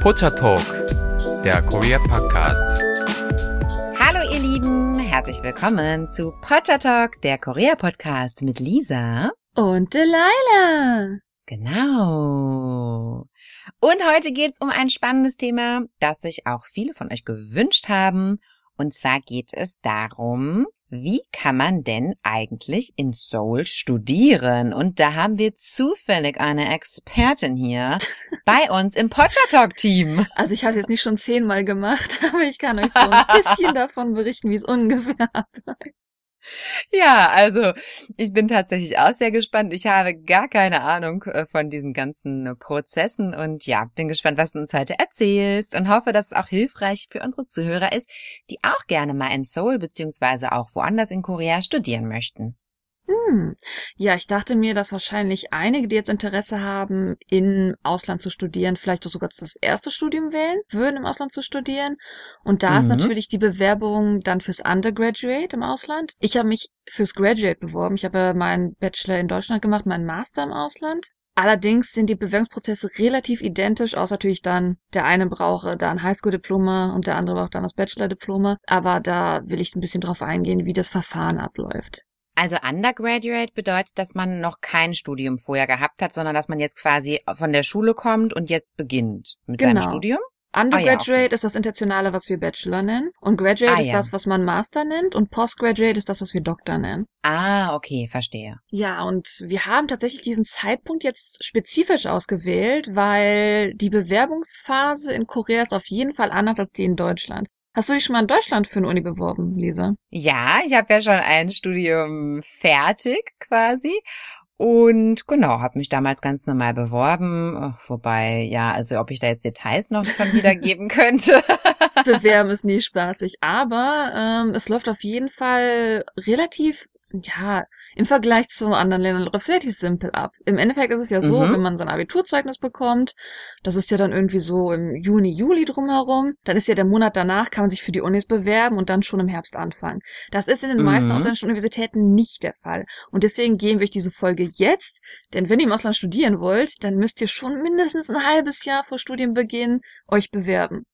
Pocha Talk, der Korea Podcast. Hallo ihr Lieben, herzlich willkommen zu Pocha Talk, der Korea Podcast mit Lisa und Delilah. Genau. Und heute geht es um ein spannendes Thema, das sich auch viele von euch gewünscht haben. Und zwar geht es darum, wie kann man denn eigentlich in Seoul studieren? Und da haben wir zufällig eine Expertin hier bei uns im Potter Talk Team. Also ich habe es jetzt nicht schon zehnmal gemacht, aber ich kann euch so ein bisschen davon berichten, wie es ungefähr abläuft. Ja, also ich bin tatsächlich auch sehr gespannt. Ich habe gar keine Ahnung äh, von diesen ganzen Prozessen und ja, bin gespannt, was du uns heute erzählst und hoffe, dass es auch hilfreich für unsere Zuhörer ist, die auch gerne mal in Seoul beziehungsweise auch woanders in Korea studieren möchten. Hm. Ja, ich dachte mir, dass wahrscheinlich einige, die jetzt Interesse haben, im Ausland zu studieren, vielleicht sogar das erste Studium wählen würden, im Ausland zu studieren. Und da mhm. ist natürlich die Bewerbung dann fürs Undergraduate im Ausland. Ich habe mich fürs Graduate beworben. Ich habe meinen Bachelor in Deutschland gemacht, meinen Master im Ausland. Allerdings sind die Bewerbungsprozesse relativ identisch, außer natürlich dann, der eine brauche da ein Highschool-Diploma und der andere braucht dann das Bachelor-Diploma. Aber da will ich ein bisschen drauf eingehen, wie das Verfahren abläuft. Also Undergraduate bedeutet, dass man noch kein Studium vorher gehabt hat, sondern dass man jetzt quasi von der Schule kommt und jetzt beginnt mit genau. seinem Studium? Undergraduate ah, ja, okay. ist das Internationale, was wir Bachelor nennen. Und Graduate ah, ist ja. das, was man Master nennt. Und Postgraduate ist das, was wir Doktor nennen. Ah, okay, verstehe. Ja, und wir haben tatsächlich diesen Zeitpunkt jetzt spezifisch ausgewählt, weil die Bewerbungsphase in Korea ist auf jeden Fall anders als die in Deutschland. Hast du dich schon mal in Deutschland für eine Uni beworben, Lisa? Ja, ich habe ja schon ein Studium fertig quasi. Und genau, habe mich damals ganz normal beworben. Wobei, ja, also ob ich da jetzt Details noch von wiedergeben könnte. Bewerben ist nie spaßig. Aber ähm, es läuft auf jeden Fall relativ, ja, im Vergleich zu anderen Ländern läuft es relativ simpel ab. Im Endeffekt ist es ja so, mhm. wenn man sein Abiturzeugnis bekommt, das ist ja dann irgendwie so im Juni, Juli drumherum, dann ist ja der Monat danach, kann man sich für die Unis bewerben und dann schon im Herbst anfangen. Das ist in den mhm. meisten ausländischen Universitäten nicht der Fall. Und deswegen gehen wir euch diese Folge jetzt, denn wenn ihr im Ausland studieren wollt, dann müsst ihr schon mindestens ein halbes Jahr vor Studienbeginn euch bewerben.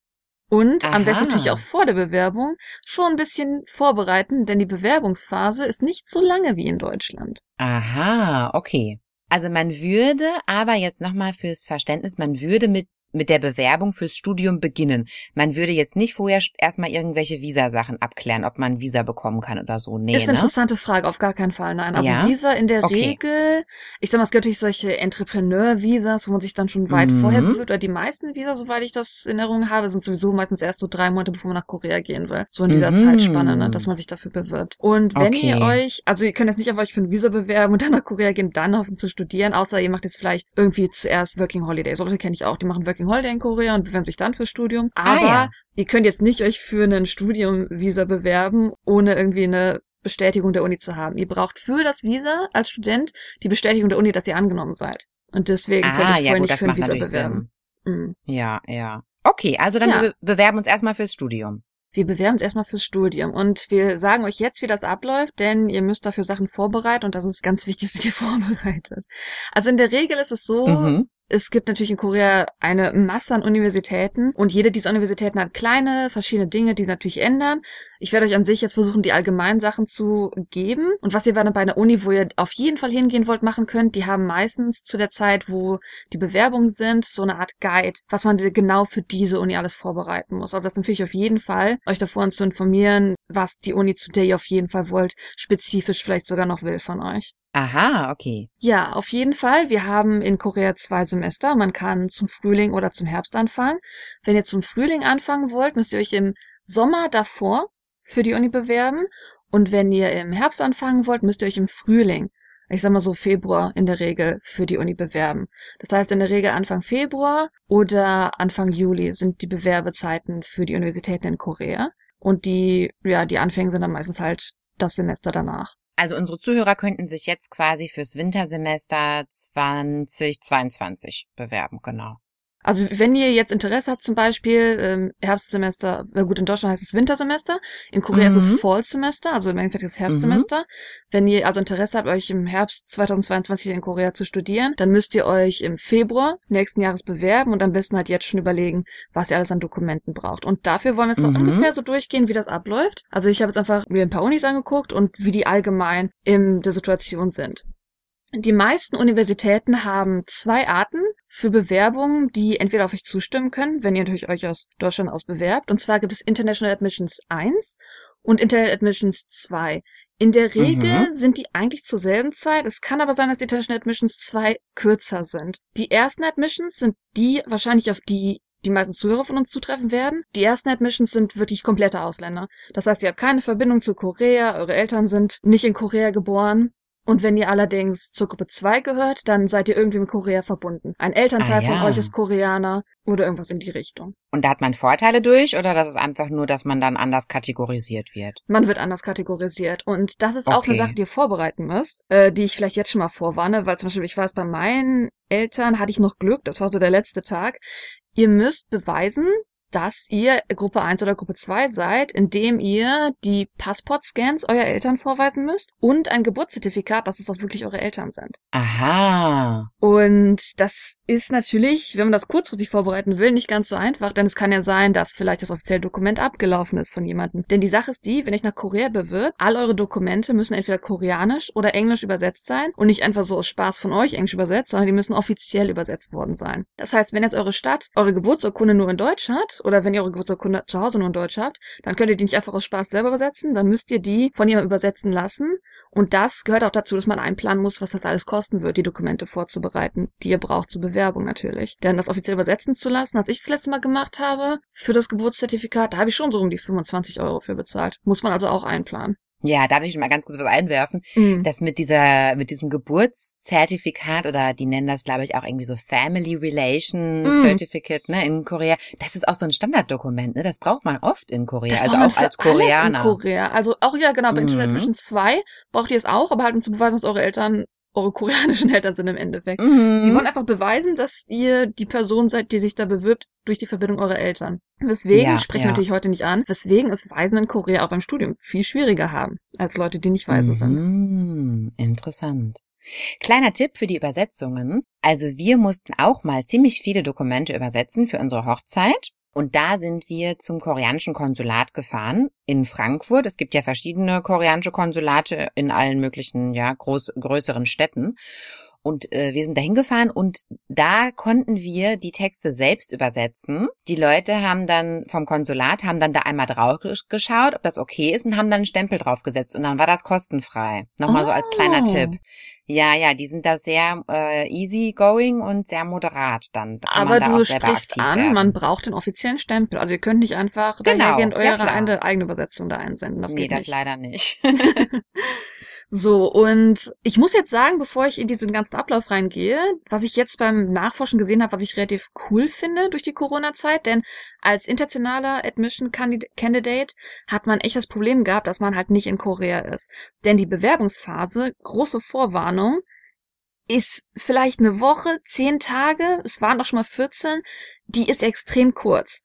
Und Aha. am besten natürlich auch vor der Bewerbung schon ein bisschen vorbereiten, denn die Bewerbungsphase ist nicht so lange wie in Deutschland. Aha, okay. Also man würde aber jetzt nochmal fürs Verständnis, man würde mit mit der Bewerbung fürs Studium beginnen. Man würde jetzt nicht vorher erstmal irgendwelche Visa-Sachen abklären, ob man Visa bekommen kann oder so. Nee, ist eine ne? interessante Frage, auf gar keinen Fall. Nein, also ja? Visa in der okay. Regel, ich sag mal, es gibt natürlich solche Entrepreneur-Visas, wo man sich dann schon weit mhm. vorher bewirbt, oder die meisten Visa, soweit ich das in Erinnerung habe, sind sowieso meistens erst so drei Monate, bevor man nach Korea gehen will. So in dieser mhm. Zeitspanne, ne, dass man sich dafür bewirbt. Und wenn okay. ihr euch, also ihr könnt jetzt nicht auf euch für ein Visa bewerben und dann nach Korea gehen, dann hoffen zu studieren, außer ihr macht jetzt vielleicht irgendwie zuerst Working Holiday. So Leute kenne ich auch, die machen Working Holiday in Korea und bewerben sich dann fürs Studium. Ah, Aber ah, ja. ihr könnt jetzt nicht euch für ein Studium-Visa bewerben, ohne irgendwie eine Bestätigung der Uni zu haben. Ihr braucht für das Visa als Student die Bestätigung der Uni, dass ihr angenommen seid. Und deswegen ah, könnt ihr ja, vorher gut, nicht für ein Visa bewerben. Mhm. Ja, ja. Okay, also dann ja. wir bewerben uns erstmal fürs Studium. Wir bewerben uns erstmal fürs Studium und wir sagen euch jetzt, wie das abläuft, denn ihr müsst dafür Sachen vorbereiten und das ist ganz wichtig, dass ihr vorbereitet. Also in der Regel ist es so, mhm es gibt natürlich in Korea eine Masse an Universitäten und jede dieser Universitäten hat kleine, verschiedene Dinge, die sie natürlich ändern. Ich werde euch an sich jetzt versuchen, die allgemeinen Sachen zu geben. Und was ihr bei einer Uni, wo ihr auf jeden Fall hingehen wollt, machen könnt, die haben meistens zu der Zeit, wo die Bewerbungen sind, so eine Art Guide, was man genau für diese Uni alles vorbereiten muss. Also das empfehle ich auf jeden Fall, euch davor zu informieren, was die Uni, zu der ihr auf jeden Fall wollt, spezifisch vielleicht sogar noch will von euch. Aha, okay. Ja, auf jeden Fall. Wir haben in Korea zwei Semester. Man kann zum Frühling oder zum Herbst anfangen. Wenn ihr zum Frühling anfangen wollt, müsst ihr euch im Sommer davor für die Uni bewerben. Und wenn ihr im Herbst anfangen wollt, müsst ihr euch im Frühling, ich sag mal so Februar in der Regel, für die Uni bewerben. Das heißt in der Regel Anfang Februar oder Anfang Juli sind die Bewerbezeiten für die Universitäten in Korea. Und die, ja, die Anfänge sind dann meistens halt das Semester danach. Also unsere Zuhörer könnten sich jetzt quasi fürs Wintersemester 2022 bewerben, genau. Also wenn ihr jetzt Interesse habt, zum Beispiel ähm, Herbstsemester, äh, gut, in Deutschland heißt es Wintersemester, in Korea mhm. ist es mhm. Fallsemester, also im Endeffekt das Herbstsemester. Mhm. Wenn ihr also Interesse habt, euch im Herbst 2022 in Korea zu studieren, dann müsst ihr euch im Februar nächsten Jahres bewerben und am besten halt jetzt schon überlegen, was ihr alles an Dokumenten braucht. Und dafür wollen wir jetzt mhm. noch ungefähr so durchgehen, wie das abläuft. Also ich habe jetzt einfach mir ein paar Unis angeguckt und wie die allgemein in der Situation sind. Die meisten Universitäten haben zwei Arten für Bewerbungen, die entweder auf euch zustimmen können, wenn ihr natürlich euch aus Deutschland aus bewerbt. Und zwar gibt es International Admissions 1 und International Admissions 2. In der Regel mhm. sind die eigentlich zur selben Zeit. Es kann aber sein, dass die International Admissions 2 kürzer sind. Die ersten Admissions sind die wahrscheinlich auf die die meisten Zuhörer von uns zutreffen werden. Die ersten Admissions sind wirklich komplette Ausländer. Das heißt, ihr habt keine Verbindung zu Korea, eure Eltern sind nicht in Korea geboren und wenn ihr allerdings zur Gruppe 2 gehört, dann seid ihr irgendwie mit Korea verbunden. Ein Elternteil ah, ja. von euch ist Koreaner oder irgendwas in die Richtung. Und da hat man Vorteile durch oder das ist einfach nur, dass man dann anders kategorisiert wird? Man wird anders kategorisiert. Und das ist okay. auch eine Sache, die ihr vorbereiten müsst, äh, die ich vielleicht jetzt schon mal vorwarne, weil zum Beispiel, ich weiß, bei meinen Eltern hatte ich noch Glück, das war so der letzte Tag. Ihr müsst beweisen, dass ihr Gruppe 1 oder Gruppe 2 seid, indem ihr die Passportscans eurer Eltern vorweisen müsst und ein Geburtszertifikat, dass es auch wirklich eure Eltern sind. Aha. Und das ist natürlich, wenn man das kurzfristig vorbereiten will, nicht ganz so einfach, denn es kann ja sein, dass vielleicht das offizielle Dokument abgelaufen ist von jemandem. Denn die Sache ist die, wenn ich nach Korea bewirbt, all eure Dokumente müssen entweder koreanisch oder englisch übersetzt sein und nicht einfach so aus Spaß von euch englisch übersetzt, sondern die müssen offiziell übersetzt worden sein. Das heißt, wenn jetzt eure Stadt eure Geburtsurkunde nur in Deutsch hat, oder wenn ihr eure Geburtsurkunde zu Hause nur in Deutsch habt, dann könnt ihr die nicht einfach aus Spaß selber übersetzen, dann müsst ihr die von jemandem übersetzen lassen. Und das gehört auch dazu, dass man einplanen muss, was das alles kosten wird, die Dokumente vorzubereiten, die ihr braucht zur Bewerbung natürlich. Denn das offiziell übersetzen zu lassen, als ich das letzte Mal gemacht habe, für das Geburtszertifikat, da habe ich schon so um die 25 Euro für bezahlt. Muss man also auch einplanen. Ja, darf ich mal ganz kurz was einwerfen? Mhm. Das mit dieser, mit diesem Geburtszertifikat oder die nennen das, glaube ich, auch irgendwie so Family Relation mhm. Certificate, ne, in Korea. Das ist auch so ein Standarddokument, ne? Das braucht man oft in Korea, das also auch als Koreaner. in Korea. Also auch ja, genau, bei mhm. Internet Mission 2 braucht ihr es auch, aber halt um zu beweisen, dass eure Eltern eure koreanischen Eltern sind im Endeffekt. Mhm. Sie wollen einfach beweisen, dass ihr die Person seid, die sich da bewirbt durch die Verbindung eurer Eltern. Weswegen, ja, sprechen wir natürlich heute nicht an, weswegen es Waisen in Korea auch beim Studium viel schwieriger haben, als Leute, die nicht Waisen mhm. sind. Interessant. Kleiner Tipp für die Übersetzungen. Also wir mussten auch mal ziemlich viele Dokumente übersetzen für unsere Hochzeit. Und da sind wir zum koreanischen Konsulat gefahren in Frankfurt. Es gibt ja verschiedene koreanische Konsulate in allen möglichen, ja, groß, größeren Städten. Und äh, wir sind dahin gefahren und da konnten wir die Texte selbst übersetzen. Die Leute haben dann vom Konsulat, haben dann da einmal drauf geschaut, ob das okay ist und haben dann einen Stempel draufgesetzt und dann war das kostenfrei. Nochmal oh. so als kleiner oh. Tipp. Ja, ja, die sind da sehr äh, easy going und sehr moderat dann. Aber da du sprichst an, werden. man braucht den offiziellen Stempel. Also ihr könnt nicht einfach genau, eure ja, eigene Übersetzung da einsenden. Das nee, geht das nicht. leider nicht. So, und ich muss jetzt sagen, bevor ich in diesen ganzen Ablauf reingehe, was ich jetzt beim Nachforschen gesehen habe, was ich relativ cool finde durch die Corona-Zeit, denn als internationaler Admission Candidate hat man echt das Problem gehabt, dass man halt nicht in Korea ist. Denn die Bewerbungsphase, große Vorwarnung, ist vielleicht eine Woche, zehn Tage, es waren doch schon mal 14, die ist extrem kurz.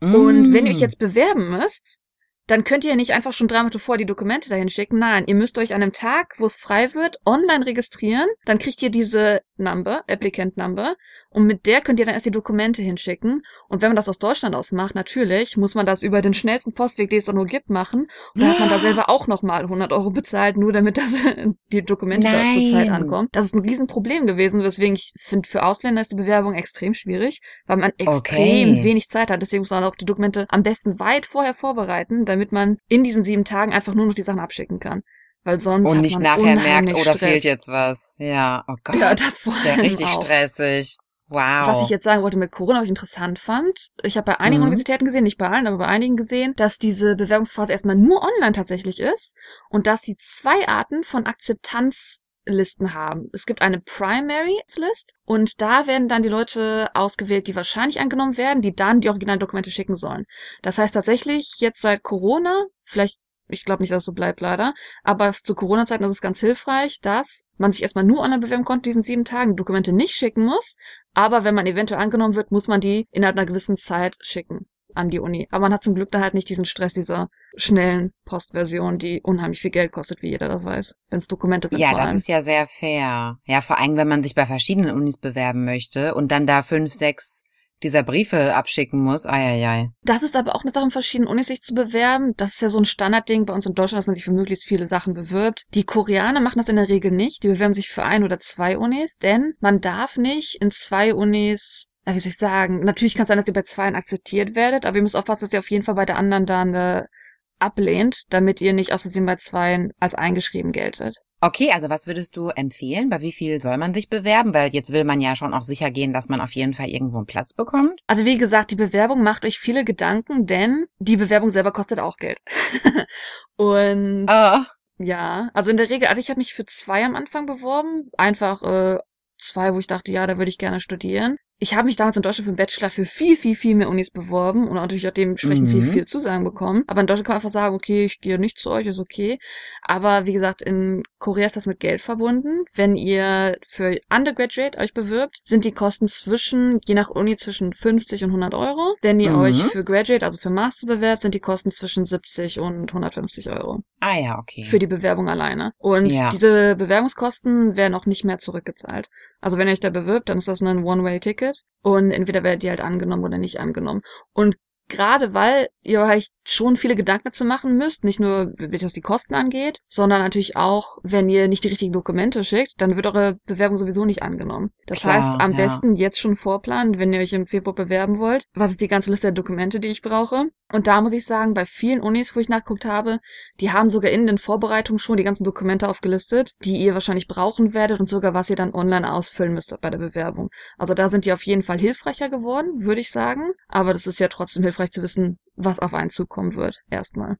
Mm. Und wenn ihr euch mm. jetzt bewerben müsst, dann könnt ihr nicht einfach schon drei Monate vor die Dokumente dahin schicken. Nein, ihr müsst euch an einem Tag, wo es frei wird, online registrieren. Dann kriegt ihr diese Number, Applicant Number. Und mit der könnt ihr dann erst die Dokumente hinschicken. Und wenn man das aus Deutschland aus macht, natürlich, muss man das über den schnellsten Postweg, den es da nur gibt, machen. Und dann hat man da selber auch nochmal 100 Euro bezahlt, nur damit das, die Dokumente Nein. da zur Zeit ankommen. Das ist ein Riesenproblem gewesen, weswegen ich finde, für Ausländer ist die Bewerbung extrem schwierig, weil man extrem okay. wenig Zeit hat. Deswegen muss man auch die Dokumente am besten weit vorher vorbereiten, damit man in diesen sieben Tagen einfach nur noch die Sachen abschicken kann. Weil sonst und nicht nachher merkt, oder oh, fehlt jetzt was. Ja, oh Gott. Ja, das war ja richtig auch. stressig. Wow. Was ich jetzt sagen wollte mit Corona, was ich interessant fand, ich habe bei einigen mhm. Universitäten gesehen, nicht bei allen, aber bei einigen gesehen, dass diese Bewerbungsphase erstmal nur online tatsächlich ist und dass sie zwei Arten von Akzeptanzlisten haben. Es gibt eine Primary List und da werden dann die Leute ausgewählt, die wahrscheinlich angenommen werden, die dann die originalen Dokumente schicken sollen. Das heißt tatsächlich jetzt seit Corona, vielleicht Ich glaube nicht, dass es so bleibt, leider. Aber zu Corona-Zeiten ist es ganz hilfreich, dass man sich erstmal nur online bewerben konnte, diesen sieben Tagen, Dokumente nicht schicken muss. Aber wenn man eventuell angenommen wird, muss man die innerhalb einer gewissen Zeit schicken an die Uni. Aber man hat zum Glück da halt nicht diesen Stress dieser schnellen Postversion, die unheimlich viel Geld kostet, wie jeder das weiß, wenn es Dokumente sind. Ja, das ist ja sehr fair. Ja, vor allem, wenn man sich bei verschiedenen Unis bewerben möchte und dann da fünf, sechs dieser Briefe abschicken muss. Eieiei. Das ist aber auch eine Sache, in verschiedenen Unis sich zu bewerben. Das ist ja so ein Standardding bei uns in Deutschland, dass man sich für möglichst viele Sachen bewirbt. Die Koreaner machen das in der Regel nicht. Die bewerben sich für ein oder zwei Unis, denn man darf nicht in zwei Unis wie soll ich sagen, natürlich kann es sein, dass ihr bei zweien akzeptiert werdet, aber ihr müsst aufpassen, dass ihr auf jeden Fall bei der anderen dann äh, ablehnt, damit ihr nicht aus Versehen bei zweien als eingeschrieben geltet. Okay, also was würdest du empfehlen? Bei wie viel soll man sich bewerben? Weil jetzt will man ja schon auch sicher gehen, dass man auf jeden Fall irgendwo einen Platz bekommt. Also wie gesagt, die Bewerbung macht euch viele Gedanken, denn die Bewerbung selber kostet auch Geld. Und oh. ja, also in der Regel, also ich habe mich für zwei am Anfang beworben, einfach äh, zwei, wo ich dachte, ja, da würde ich gerne studieren ich habe mich damals in Deutschland für den Bachelor für viel, viel, viel mehr Unis beworben und natürlich auch dementsprechend mhm. viel, viel Zusagen bekommen. Aber in Deutschland kann man einfach sagen, okay, ich gehe nicht zu euch, ist okay. Aber wie gesagt, in Korea ist das mit Geld verbunden. Wenn ihr für Undergraduate euch bewirbt, sind die Kosten zwischen, je nach Uni, zwischen 50 und 100 Euro. Wenn ihr mhm. euch für Graduate, also für Master bewerbt, sind die Kosten zwischen 70 und 150 Euro. Ah ja, okay. Für die Bewerbung alleine. Und ja. diese Bewerbungskosten werden auch nicht mehr zurückgezahlt. Also wenn ihr euch da bewirbt, dann ist das ein One-Way-Ticket und entweder werdet ihr halt angenommen oder nicht angenommen. Und gerade weil ihr euch schon viele Gedanken zu machen müsst, nicht nur, was die Kosten angeht, sondern natürlich auch, wenn ihr nicht die richtigen Dokumente schickt, dann wird eure Bewerbung sowieso nicht angenommen. Das Klar, heißt, am ja. besten jetzt schon vorplanen, wenn ihr euch im Februar bewerben wollt. Was ist die ganze Liste der Dokumente, die ich brauche? Und da muss ich sagen, bei vielen Unis, wo ich nachgeguckt habe, die haben sogar in den Vorbereitungen schon die ganzen Dokumente aufgelistet, die ihr wahrscheinlich brauchen werdet und sogar was ihr dann online ausfüllen müsst bei der Bewerbung. Also da sind die auf jeden Fall hilfreicher geworden, würde ich sagen. Aber das ist ja trotzdem hilfreich zu wissen, was auf einen zukommen wird, erstmal.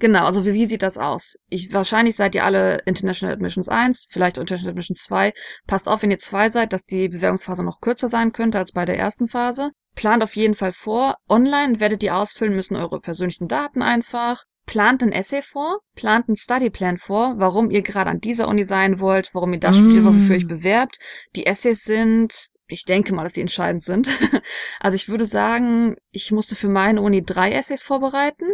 Genau, also wie, wie sieht das aus? Ich, wahrscheinlich seid ihr alle International Admissions 1, vielleicht International Admissions 2. Passt auf, wenn ihr zwei seid, dass die Bewerbungsphase noch kürzer sein könnte als bei der ersten Phase. Plant auf jeden Fall vor. Online werdet ihr ausfüllen müssen eure persönlichen Daten einfach. Plant ein Essay vor, plant einen Studyplan vor, warum ihr gerade an dieser Uni sein wollt, warum ihr das mm. studiert, wofür ihr euch bewerbt. Die Essays sind ich denke mal, dass die entscheidend sind. Also ich würde sagen, ich musste für meine Uni drei Essays vorbereiten.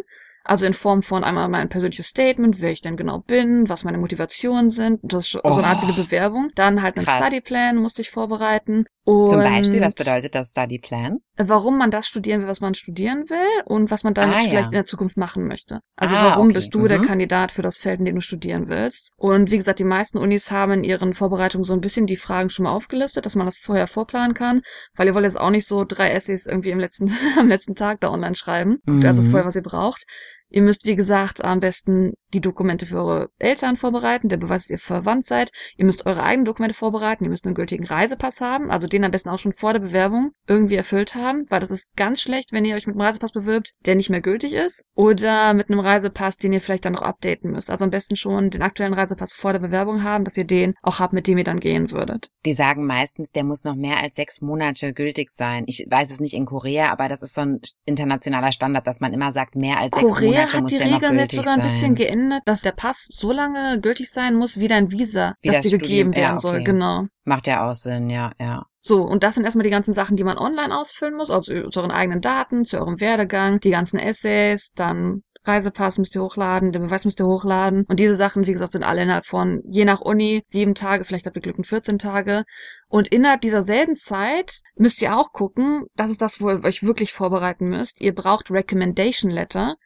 Also in Form von einmal mein persönliches Statement, wer ich denn genau bin, was meine Motivationen sind. Das ist oh. so eine Art wie eine oh. Bewerbung. Dann halt einen Studyplan musste ich vorbereiten. Und Zum Beispiel, was bedeutet das Studyplan? Warum man das studieren will, was man studieren will und was man dann ah, vielleicht ja. in der Zukunft machen möchte. Also ah, warum okay. bist du mhm. der Kandidat für das Feld, in dem du studieren willst? Und wie gesagt, die meisten Unis haben in ihren Vorbereitungen so ein bisschen die Fragen schon mal aufgelistet, dass man das vorher vorplanen kann, weil ihr wollt jetzt auch nicht so drei Essays irgendwie im letzten, am letzten Tag da online schreiben. Mhm. Also vorher, was ihr braucht. Ihr müsst, wie gesagt, am besten die Dokumente für eure Eltern vorbereiten, der Beweis, dass ihr verwandt seid. Ihr müsst eure eigenen Dokumente vorbereiten. Ihr müsst einen gültigen Reisepass haben, also den am besten auch schon vor der Bewerbung irgendwie erfüllt haben, weil das ist ganz schlecht, wenn ihr euch mit einem Reisepass bewirbt, der nicht mehr gültig ist. Oder mit einem Reisepass, den ihr vielleicht dann noch updaten müsst. Also am besten schon den aktuellen Reisepass vor der Bewerbung haben, dass ihr den auch habt, mit dem ihr dann gehen würdet. Die sagen meistens, der muss noch mehr als sechs Monate gültig sein. Ich weiß es nicht in Korea, aber das ist so ein internationaler Standard, dass man immer sagt, mehr als Korea sechs Monate Monate hat die Regeln jetzt sogar ein bisschen geändert, dass der Pass so lange gültig sein muss, wie dein Visa, wie das, das dir gegeben werden ja, okay. soll. Genau. Macht ja auch Sinn, ja, ja. So, und das sind erstmal die ganzen Sachen, die man online ausfüllen muss, also zu euren eigenen Daten, zu eurem Werdegang, die ganzen Essays, dann Reisepass müsst ihr hochladen, den Beweis müsst ihr hochladen. Und diese Sachen, wie gesagt, sind alle innerhalb von, je nach Uni, sieben Tage, vielleicht habt ihr Glück in 14 Tage. Und innerhalb dieser selben Zeit müsst ihr auch gucken, das ist das, wo ihr euch wirklich vorbereiten müsst. Ihr braucht Recommendation Letter.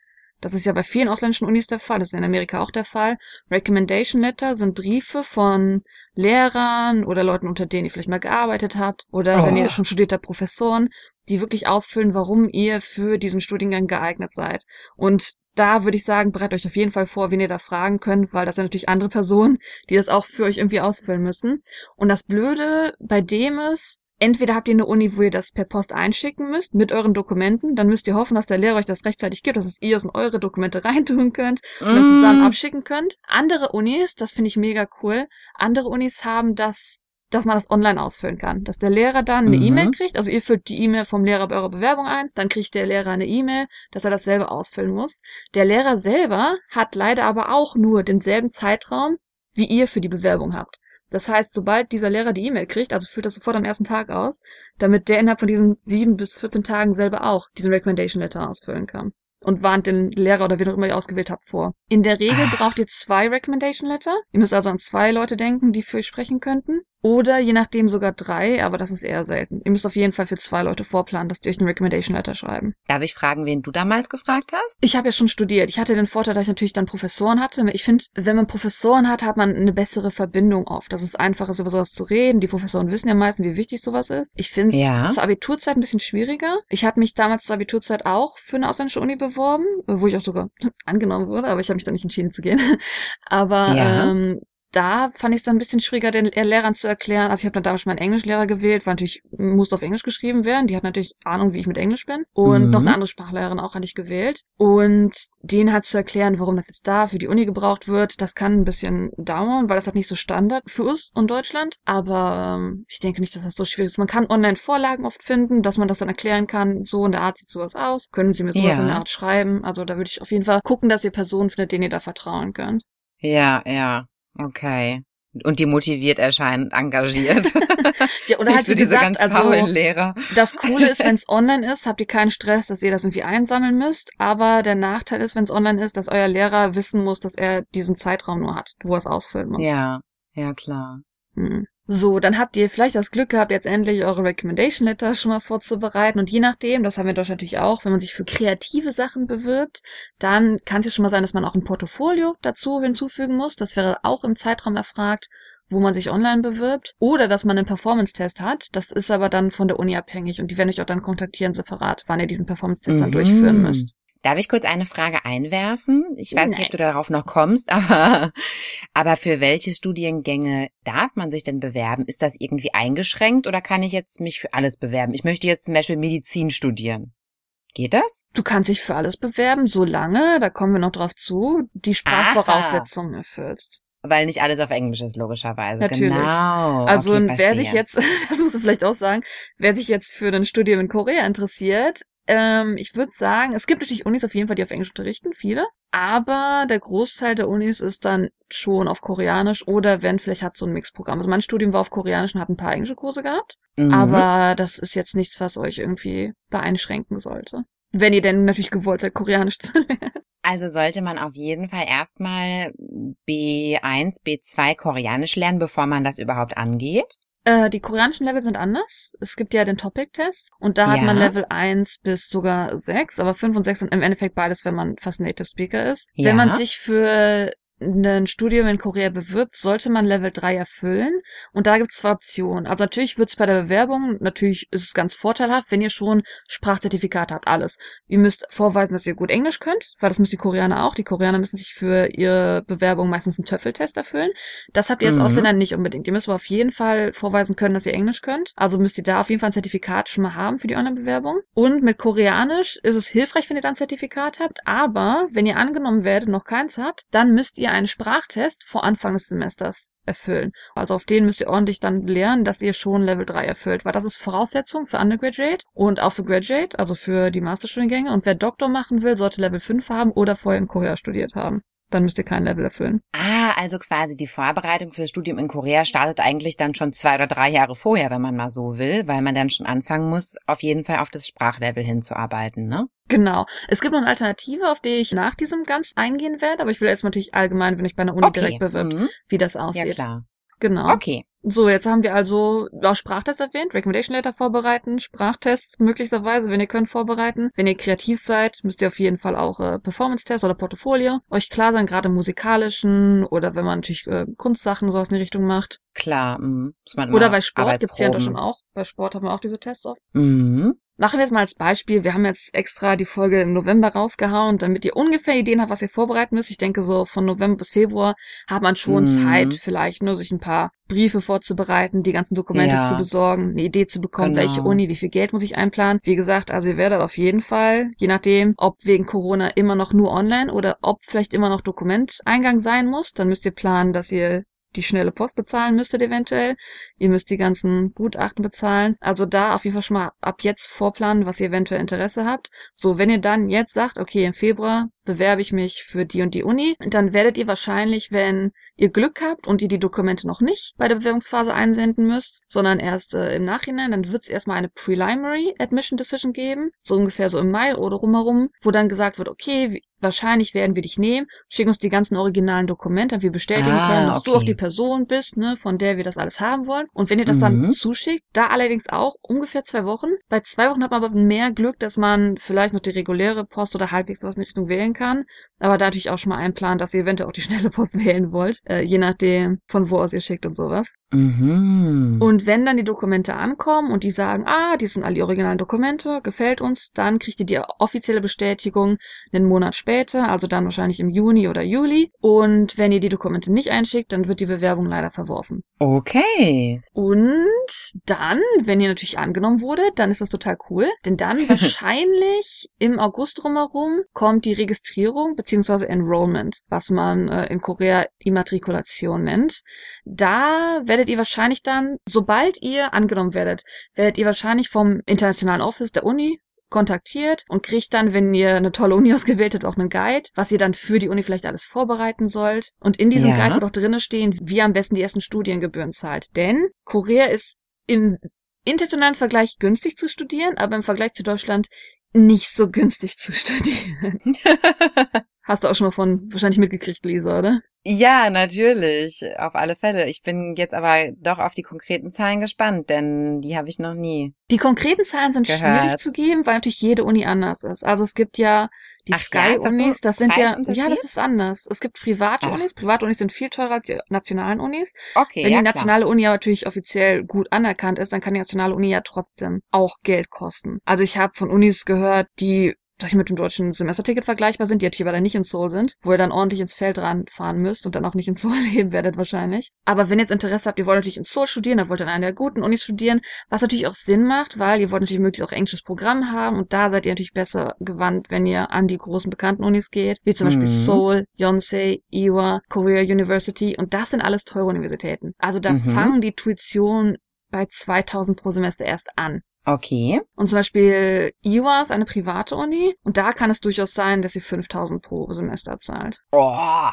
Das ist ja bei vielen ausländischen Unis der Fall, das ist in Amerika auch der Fall. Recommendation Letter sind Briefe von Lehrern oder Leuten, unter denen ihr vielleicht mal gearbeitet habt oder oh. wenn ihr oh. schon studierter Professoren, die wirklich ausfüllen, warum ihr für diesen Studiengang geeignet seid. Und da würde ich sagen, bereitet euch auf jeden Fall vor, wen ihr da fragen könnt, weil das sind natürlich andere Personen, die das auch für euch irgendwie ausfüllen müssen. Und das Blöde bei dem ist, entweder habt ihr eine Uni, wo ihr das per Post einschicken müsst mit euren Dokumenten, dann müsst ihr hoffen, dass der Lehrer euch das rechtzeitig gibt, dass es ihr es in eure Dokumente reintun könnt und mm. dann zusammen abschicken könnt. Andere Unis, das finde ich mega cool, andere Unis haben das dass man das online ausfüllen kann. Dass der Lehrer dann eine mhm. E-Mail kriegt, also ihr füllt die E-Mail vom Lehrer bei eurer Bewerbung ein, dann kriegt der Lehrer eine E-Mail, dass er das selber ausfüllen muss. Der Lehrer selber hat leider aber auch nur denselben Zeitraum, wie ihr für die Bewerbung habt. Das heißt, sobald dieser Lehrer die E-Mail kriegt, also füllt das sofort am ersten Tag aus, damit der innerhalb von diesen sieben bis 14 Tagen selber auch diesen Recommendation Letter ausfüllen kann und warnt den Lehrer oder wen auch immer ihr ausgewählt habt vor. In der Regel Ach. braucht ihr zwei Recommendation Letter. Ihr müsst also an zwei Leute denken, die für euch sprechen könnten. Oder je nachdem sogar drei, aber das ist eher selten. Ihr müsst auf jeden Fall für zwei Leute vorplanen, dass die euch eine Recommendation Letter schreiben. Darf ich fragen, wen du damals gefragt hast? Ich habe ja schon studiert. Ich hatte den Vorteil, dass ich natürlich dann Professoren hatte. Ich finde, wenn man Professoren hat, hat man eine bessere Verbindung oft. Das ist einfacher, über sowas zu reden. Die Professoren wissen ja meistens, wie wichtig sowas ist. Ich finde es ja. zur Abiturzeit ein bisschen schwieriger. Ich hatte mich damals zur Abiturzeit auch für eine ausländische Uni beworben, wo ich auch sogar angenommen wurde, aber ich habe mich da nicht entschieden zu gehen. aber ja. ähm, da fand ich es dann ein bisschen schwieriger, den Lehrern zu erklären. Also ich habe dann damals meinen Englischlehrer gewählt, weil natürlich musste auf Englisch geschrieben werden. Die hat natürlich Ahnung, wie ich mit Englisch bin. Und mhm. noch eine andere Sprachlehrerin auch hatte ich gewählt. Und denen halt zu erklären, warum das jetzt da für die Uni gebraucht wird, das kann ein bisschen dauern, weil das halt nicht so Standard für uns in Deutschland. Aber ähm, ich denke nicht, dass das so schwierig ist. Man kann online Vorlagen oft finden, dass man das dann erklären kann. So in der Art sieht sowas aus. Können Sie mir sowas ja. in der Art schreiben? Also da würde ich auf jeden Fall gucken, dass ihr Personen findet, denen ihr da vertrauen könnt. Ja, ja. Okay. Und die motiviert erscheint, engagiert. ja, oder halt so diese gesagt, ganz also Lehrer. das Coole ist, wenn es online ist, habt ihr keinen Stress, dass ihr das irgendwie einsammeln müsst. Aber der Nachteil ist, wenn es online ist, dass euer Lehrer wissen muss, dass er diesen Zeitraum nur hat, wo er es ausfüllen muss. Ja, ja klar. Hm. So, dann habt ihr vielleicht das Glück gehabt, jetzt endlich eure Recommendation Letter schon mal vorzubereiten. Und je nachdem, das haben wir in Deutschland natürlich auch, wenn man sich für kreative Sachen bewirbt, dann kann es ja schon mal sein, dass man auch ein Portfolio dazu hinzufügen muss. Das wäre auch im Zeitraum erfragt, wo man sich online bewirbt. Oder dass man einen Performance-Test hat. Das ist aber dann von der Uni abhängig. Und die werden euch auch dann kontaktieren separat, wann ihr diesen Performance-Test mhm. dann durchführen müsst. Darf ich kurz eine Frage einwerfen? Ich weiß Nein. nicht, ob du darauf noch kommst, aber, aber für welche Studiengänge darf man sich denn bewerben? Ist das irgendwie eingeschränkt oder kann ich jetzt mich für alles bewerben? Ich möchte jetzt zum Beispiel Medizin studieren. Geht das? Du kannst dich für alles bewerben, solange, da kommen wir noch drauf zu, die Sprachvoraussetzungen erfüllst. Weil nicht alles auf Englisch ist, logischerweise. Natürlich. Genau. Also okay, wer sich jetzt, das musst du vielleicht auch sagen, wer sich jetzt für ein Studium in Korea interessiert, ähm, ich würde sagen, es gibt natürlich Unis auf jeden Fall, die auf Englisch unterrichten, viele. Aber der Großteil der Unis ist dann schon auf Koreanisch oder wenn, vielleicht hat so ein Mixprogramm. Also mein Studium war auf Koreanisch und hat ein paar englische Kurse gehabt. Mhm. Aber das ist jetzt nichts, was euch irgendwie beeinschränken sollte. Wenn ihr denn natürlich gewollt seid, Koreanisch zu lernen. Also sollte man auf jeden Fall erstmal B1, B2 Koreanisch lernen, bevor man das überhaupt angeht. Äh, die koreanischen Level sind anders. Es gibt ja den Topic-Test und da ja. hat man Level 1 bis sogar 6, aber 5 und 6 sind im Endeffekt beides, wenn man fast Native Speaker ist. Ja. Wenn man sich für ein Studium in Korea bewirbt, sollte man Level 3 erfüllen. Und da gibt es zwei Optionen. Also natürlich wird es bei der Bewerbung, natürlich ist es ganz vorteilhaft, wenn ihr schon Sprachzertifikate habt, alles. Ihr müsst vorweisen, dass ihr gut Englisch könnt, weil das müssen die Koreaner auch. Die Koreaner müssen sich für ihre Bewerbung meistens einen Töffeltest erfüllen. Das habt ihr als mhm. Ausländer nicht unbedingt. Ihr müsst aber auf jeden Fall vorweisen können, dass ihr Englisch könnt. Also müsst ihr da auf jeden Fall ein Zertifikat schon mal haben für die Online-Bewerbung. Und mit Koreanisch ist es hilfreich, wenn ihr dann ein Zertifikat habt. Aber wenn ihr angenommen werdet, noch keins habt, dann müsst ihr einen Sprachtest vor Anfang des Semesters erfüllen. Also auf den müsst ihr ordentlich dann lernen, dass ihr schon Level 3 erfüllt, weil das ist Voraussetzung für Undergraduate und auch für Graduate, also für die Masterstudiengänge. Und wer Doktor machen will, sollte Level 5 haben oder vorher in Korea studiert haben dann müsst ihr kein Level erfüllen. Ah, also quasi die Vorbereitung für das Studium in Korea startet eigentlich dann schon zwei oder drei Jahre vorher, wenn man mal so will, weil man dann schon anfangen muss, auf jeden Fall auf das Sprachlevel hinzuarbeiten, ne? Genau. Es gibt noch eine Alternative, auf die ich nach diesem ganz eingehen werde, aber ich will jetzt natürlich allgemein, wenn ich bei einer Uni okay. direkt bewirbt, mhm. wie das aussieht. Ja, klar. Genau. Okay. So, jetzt haben wir also auch Sprachtest erwähnt, Recommendation Letter vorbereiten, Sprachtests möglicherweise, wenn ihr könnt, vorbereiten. Wenn ihr kreativ seid, müsst ihr auf jeden Fall auch äh, Performance-Test oder Portfolio euch klar sein, gerade im musikalischen oder wenn man natürlich äh, Kunstsachen sowas in die Richtung macht. Klar, mh. Muss man oder bei Sport gibt's ja schon auch. Bei Sport haben wir auch diese Tests oft. Mhm. Machen wir es mal als Beispiel. Wir haben jetzt extra die Folge im November rausgehauen, damit ihr ungefähr Ideen habt, was ihr vorbereiten müsst. Ich denke, so von November bis Februar hat man schon mhm. Zeit, vielleicht nur sich ein paar Briefe vorzubereiten, die ganzen Dokumente ja. zu besorgen, eine Idee zu bekommen, genau. welche Uni, wie viel Geld muss ich einplanen. Wie gesagt, also ihr werdet auf jeden Fall, je nachdem, ob wegen Corona immer noch nur online oder ob vielleicht immer noch Dokumenteingang sein muss, dann müsst ihr planen, dass ihr die schnelle Post bezahlen müsstet eventuell. Ihr müsst die ganzen Gutachten bezahlen. Also da auf jeden Fall schon mal ab jetzt vorplanen, was ihr eventuell Interesse habt. So, wenn ihr dann jetzt sagt, okay, im Februar bewerbe ich mich für die und die Uni, dann werdet ihr wahrscheinlich, wenn ihr Glück habt und ihr die Dokumente noch nicht bei der Bewerbungsphase einsenden müsst, sondern erst äh, im Nachhinein, dann wird es erstmal eine Preliminary Admission Decision geben, so ungefähr so im Mai oder rumherum, wo dann gesagt wird, okay, wahrscheinlich werden wir dich nehmen, schicken uns die ganzen originalen Dokumente, wir bestätigen ah, können, dass okay. du auch die Person bist, ne, von der wir das alles haben wollen. Und wenn ihr das mhm. dann zuschickt, da allerdings auch ungefähr zwei Wochen. Bei zwei Wochen hat man aber mehr Glück, dass man vielleicht noch die reguläre Post oder halbwegs was in Richtung wählen kann. Aber da natürlich auch schon mal einplanen, dass ihr eventuell auch die schnelle Post wählen wollt, äh, je nachdem, von wo aus ihr schickt und sowas. Mhm. Und wenn dann die Dokumente ankommen und die sagen, ah, die sind alle die originalen Dokumente, gefällt uns, dann kriegt ihr die offizielle Bestätigung einen Monat später, also dann wahrscheinlich im Juni oder Juli. Und wenn ihr die Dokumente nicht einschickt, dann wird die Bewerbung leider verworfen. Okay. Und dann, wenn ihr natürlich angenommen wurde, dann ist das total cool, denn dann wahrscheinlich im August drumherum kommt die Registrierung bzw. Enrollment, was man äh, in Korea Immatrikulation nennt. Da werdet ihr wahrscheinlich dann, sobald ihr angenommen werdet, werdet ihr wahrscheinlich vom internationalen Office der Uni kontaktiert und kriegt dann, wenn ihr eine tolle Uni ausgewählt habt, auch einen Guide, was ihr dann für die Uni vielleicht alles vorbereiten sollt. Und in diesem ja. Guide wird auch drinnen stehen, wie ihr am besten die ersten Studiengebühren zahlt. Denn Korea ist im internationalen Vergleich günstig zu studieren, aber im Vergleich zu Deutschland nicht so günstig zu studieren. Hast du auch schon mal von wahrscheinlich mitgekriegt, Lisa, oder? Ja, natürlich, auf alle Fälle. Ich bin jetzt aber doch auf die konkreten Zahlen gespannt, denn die habe ich noch nie. Die konkreten Zahlen sind gehört. schwierig zu geben, weil natürlich jede Uni anders ist. Also es gibt ja die Sky-Unis, das, so das sind ja, ja, das ist anders. Es gibt private. Unis. Private Unis sind viel teurer als die nationalen Unis. Okay, Wenn ja, die nationale klar. Uni aber natürlich offiziell gut anerkannt ist, dann kann die nationale Uni ja trotzdem auch Geld kosten. Also ich habe von Unis gehört, die sag ich, mit dem deutschen Semesterticket vergleichbar sind, die natürlich aber dann nicht in Seoul sind, wo ihr dann ordentlich ins Feld ranfahren müsst und dann auch nicht in Seoul leben werdet wahrscheinlich. Aber wenn ihr jetzt Interesse habt, ihr wollt natürlich in Seoul studieren, dann wollt ihr an einer der guten Unis studieren, was natürlich auch Sinn macht, weil ihr wollt natürlich möglichst auch englisches Programm haben und da seid ihr natürlich besser gewandt, wenn ihr an die großen bekannten Unis geht, wie zum Beispiel mhm. Seoul, Yonsei, Iowa, Korea University und das sind alles teure Universitäten. Also da mhm. fangen die Tuitionen bei 2000 pro Semester erst an. Okay. Und zum Beispiel IWA ist eine private Uni und da kann es durchaus sein, dass sie 5000 pro Semester zahlt. Oh,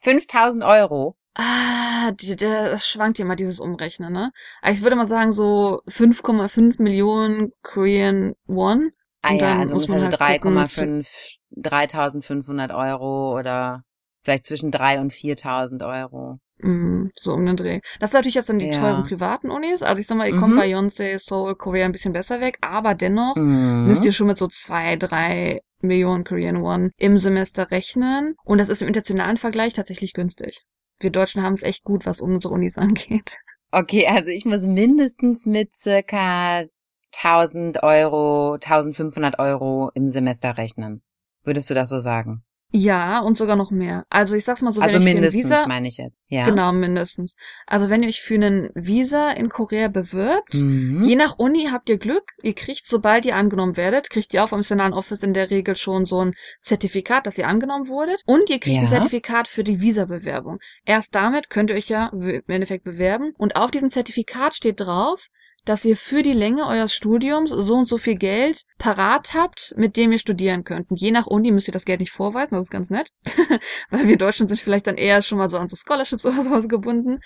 5000 Euro? Ah, die, der, das schwankt ja mal dieses Umrechnen, ne? Aber ich würde mal sagen so 5,5 Millionen Korean Won. Ah ja, also muss man halt 3,5, 3500 Euro oder vielleicht zwischen 3 und 4000 Euro. Mm, so um den Dreh. Das sind natürlich jetzt dann die ja. teuren privaten Unis. Also ich sag mal, ihr mhm. kommt bei Yonsei, Seoul, Korea ein bisschen besser weg, aber dennoch mhm. müsst ihr schon mit so zwei, drei Millionen Korean Won im Semester rechnen. Und das ist im internationalen Vergleich tatsächlich günstig. Wir Deutschen haben es echt gut, was unsere Unis angeht. Okay, also ich muss mindestens mit circa 1000 Euro, 1500 Euro im Semester rechnen. Würdest du das so sagen? Ja, und sogar noch mehr. Also ich sag's mal so, wenn also ich mindestens, für ein Visa, meine ich jetzt. Ja. Genau, mindestens. Also wenn ihr euch für einen Visa in Korea bewirbt, mhm. je nach Uni habt ihr Glück, ihr kriegt, sobald ihr angenommen werdet, kriegt ihr auch vom Nationalen Office in der Regel schon so ein Zertifikat, dass ihr angenommen wurdet und ihr kriegt ja. ein Zertifikat für die Visa-Bewerbung. Erst damit könnt ihr euch ja im Endeffekt bewerben und auf diesem Zertifikat steht drauf, dass ihr für die Länge eures Studiums so und so viel Geld parat habt, mit dem ihr studieren könnt. Und je nach Uni müsst ihr das Geld nicht vorweisen, das ist ganz nett, weil wir Deutschen sind vielleicht dann eher schon mal so an so Scholarships oder sowas gebunden.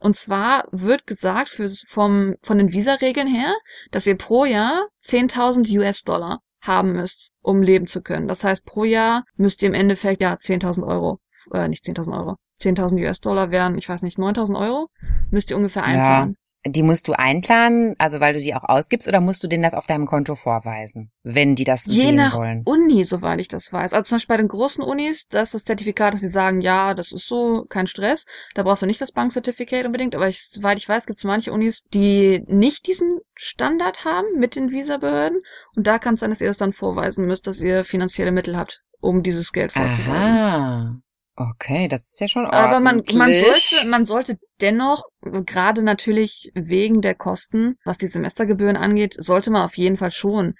Und zwar wird gesagt für, vom, von den Visa-Regeln her, dass ihr pro Jahr 10.000 US-Dollar haben müsst, um leben zu können. Das heißt, pro Jahr müsst ihr im Endeffekt ja 10.000 Euro, äh, nicht 10.000 Euro, 10.000 US-Dollar wären, ich weiß nicht, 9.000 Euro, müsst ihr ungefähr einplanen. Ja. Die musst du einplanen, also weil du die auch ausgibst, oder musst du denen das auf deinem Konto vorweisen, wenn die das Je sehen nach wollen? Uni, soweit ich das weiß. Also zum Beispiel bei den großen Unis, das ist das Zertifikat, dass sie sagen, ja, das ist so, kein Stress. Da brauchst du nicht das Bankzertifikat unbedingt, aber ich, soweit ich weiß, gibt es manche Unis, die nicht diesen Standard haben mit den Visabehörden. Und da kann es sein, dass ihr das dann vorweisen müsst, dass ihr finanzielle Mittel habt, um dieses Geld vorzuweisen. Aha. Okay, das ist ja schon ordentlich. Aber man, man sollte, man sollte dennoch, gerade natürlich wegen der Kosten, was die Semestergebühren angeht, sollte man auf jeden Fall schon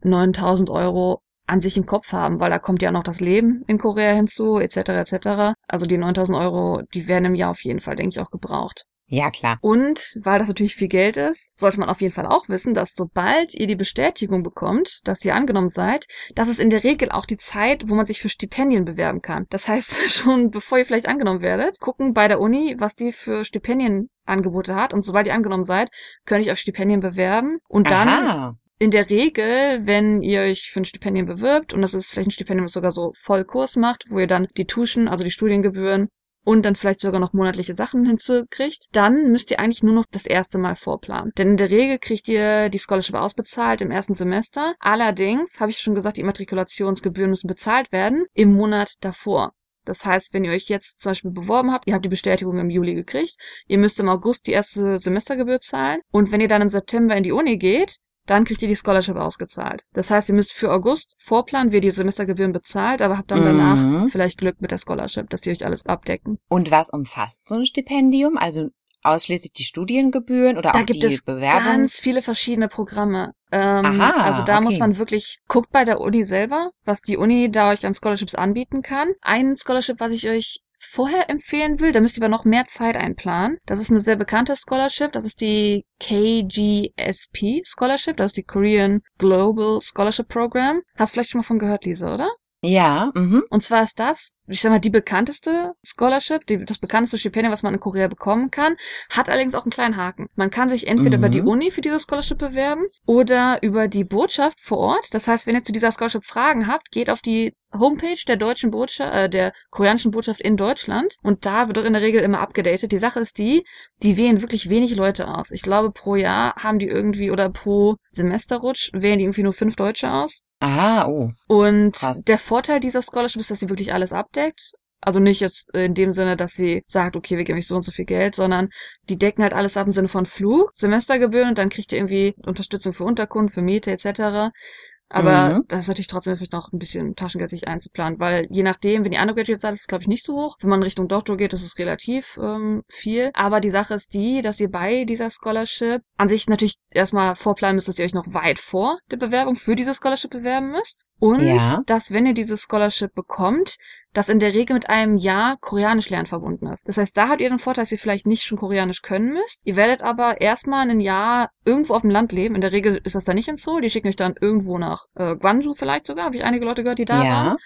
9000 Euro an sich im Kopf haben, weil da kommt ja noch das Leben in Korea hinzu, etc. etc. Also die 9000 Euro, die werden im Jahr auf jeden Fall, denke ich, auch gebraucht. Ja, klar. Und weil das natürlich viel Geld ist, sollte man auf jeden Fall auch wissen, dass sobald ihr die Bestätigung bekommt, dass ihr angenommen seid, das ist in der Regel auch die Zeit, wo man sich für Stipendien bewerben kann. Das heißt, schon bevor ihr vielleicht angenommen werdet, gucken bei der Uni, was die für Stipendienangebote hat. Und sobald ihr angenommen seid, könnt ihr auf Stipendien bewerben. Und dann Aha in der Regel, wenn ihr euch für ein Stipendium bewirbt, und das ist vielleicht ein Stipendium, das sogar so Vollkurs macht, wo ihr dann die Tuschen, also die Studiengebühren und dann vielleicht sogar noch monatliche Sachen hinzukriegt, dann müsst ihr eigentlich nur noch das erste Mal vorplanen. Denn in der Regel kriegt ihr die Scholarship ausbezahlt im ersten Semester. Allerdings, habe ich schon gesagt, die Immatrikulationsgebühren müssen bezahlt werden im Monat davor. Das heißt, wenn ihr euch jetzt zum Beispiel beworben habt, ihr habt die Bestätigung im Juli gekriegt, ihr müsst im August die erste Semestergebühr zahlen und wenn ihr dann im September in die Uni geht, dann kriegt ihr die Scholarship ausgezahlt. Das heißt, ihr müsst für August vorplanen, wie ihr die Semestergebühren bezahlt, aber habt dann danach mhm. vielleicht Glück mit der Scholarship, dass die euch alles abdecken. Und was umfasst so ein Stipendium? Also ausschließlich die Studiengebühren oder da auch gibt die es Bewerbungs ganz viele verschiedene Programme. Ähm, Aha, also da okay. muss man wirklich, guckt bei der Uni selber, was die Uni da euch an Scholarships anbieten kann. Ein Scholarship, was ich euch vorher empfehlen will, da müsst ihr aber noch mehr Zeit einplanen. Das ist eine sehr bekannte Scholarship, das ist die KGSP Scholarship, das ist die Korean Global Scholarship Program. Hast vielleicht schon mal von gehört, Lisa, oder? Ja, mhm. Und zwar ist das, ich sag mal, die bekannteste Scholarship, die, das bekannteste Stipendium, was man in Korea bekommen kann, hat allerdings auch einen kleinen Haken. Man kann sich entweder mhm. über die mhm. Uni für diese Scholarship bewerben oder über die Botschaft vor Ort. Das heißt, wenn ihr zu dieser Scholarship Fragen habt, geht auf die Homepage der deutschen Botschaft, äh, der koreanischen Botschaft in Deutschland und da wird doch in der Regel immer abgedatet. Die Sache ist die, die wählen wirklich wenig Leute aus. Ich glaube, pro Jahr haben die irgendwie oder pro Semesterrutsch wählen die irgendwie nur fünf Deutsche aus. Ah, oh. Und Krass. der Vorteil dieser Scholarship ist, dass sie wirklich alles abdeckt. Also nicht jetzt in dem Sinne, dass sie sagt, okay, wir geben euch so und so viel Geld, sondern die decken halt alles ab im Sinne von Flug, Semestergebühren und dann kriegt ihr irgendwie Unterstützung für Unterkunft, für Miete etc. Aber mhm. das ist natürlich trotzdem vielleicht noch ein bisschen Taschengeld sich einzuplanen, weil je nachdem, wenn die Undergraduate seid, ist es glaube ich nicht so hoch. Wenn man Richtung Doktor geht, ist es relativ ähm, viel. Aber die Sache ist die, dass ihr bei dieser Scholarship an sich natürlich erstmal vorplanen müsst, dass ihr euch noch weit vor der Bewerbung für diese Scholarship bewerben müsst. Und ja. dass, wenn ihr diese Scholarship bekommt, das in der Regel mit einem Jahr Koreanisch lernen verbunden ist. Das heißt, da habt ihr den Vorteil, dass ihr vielleicht nicht schon Koreanisch können müsst. Ihr werdet aber erstmal ein Jahr irgendwo auf dem Land leben. In der Regel ist das da nicht in Seoul. Die schicken euch dann irgendwo nach äh, Gwangju vielleicht sogar. Habe ich einige Leute gehört, die da ja. waren.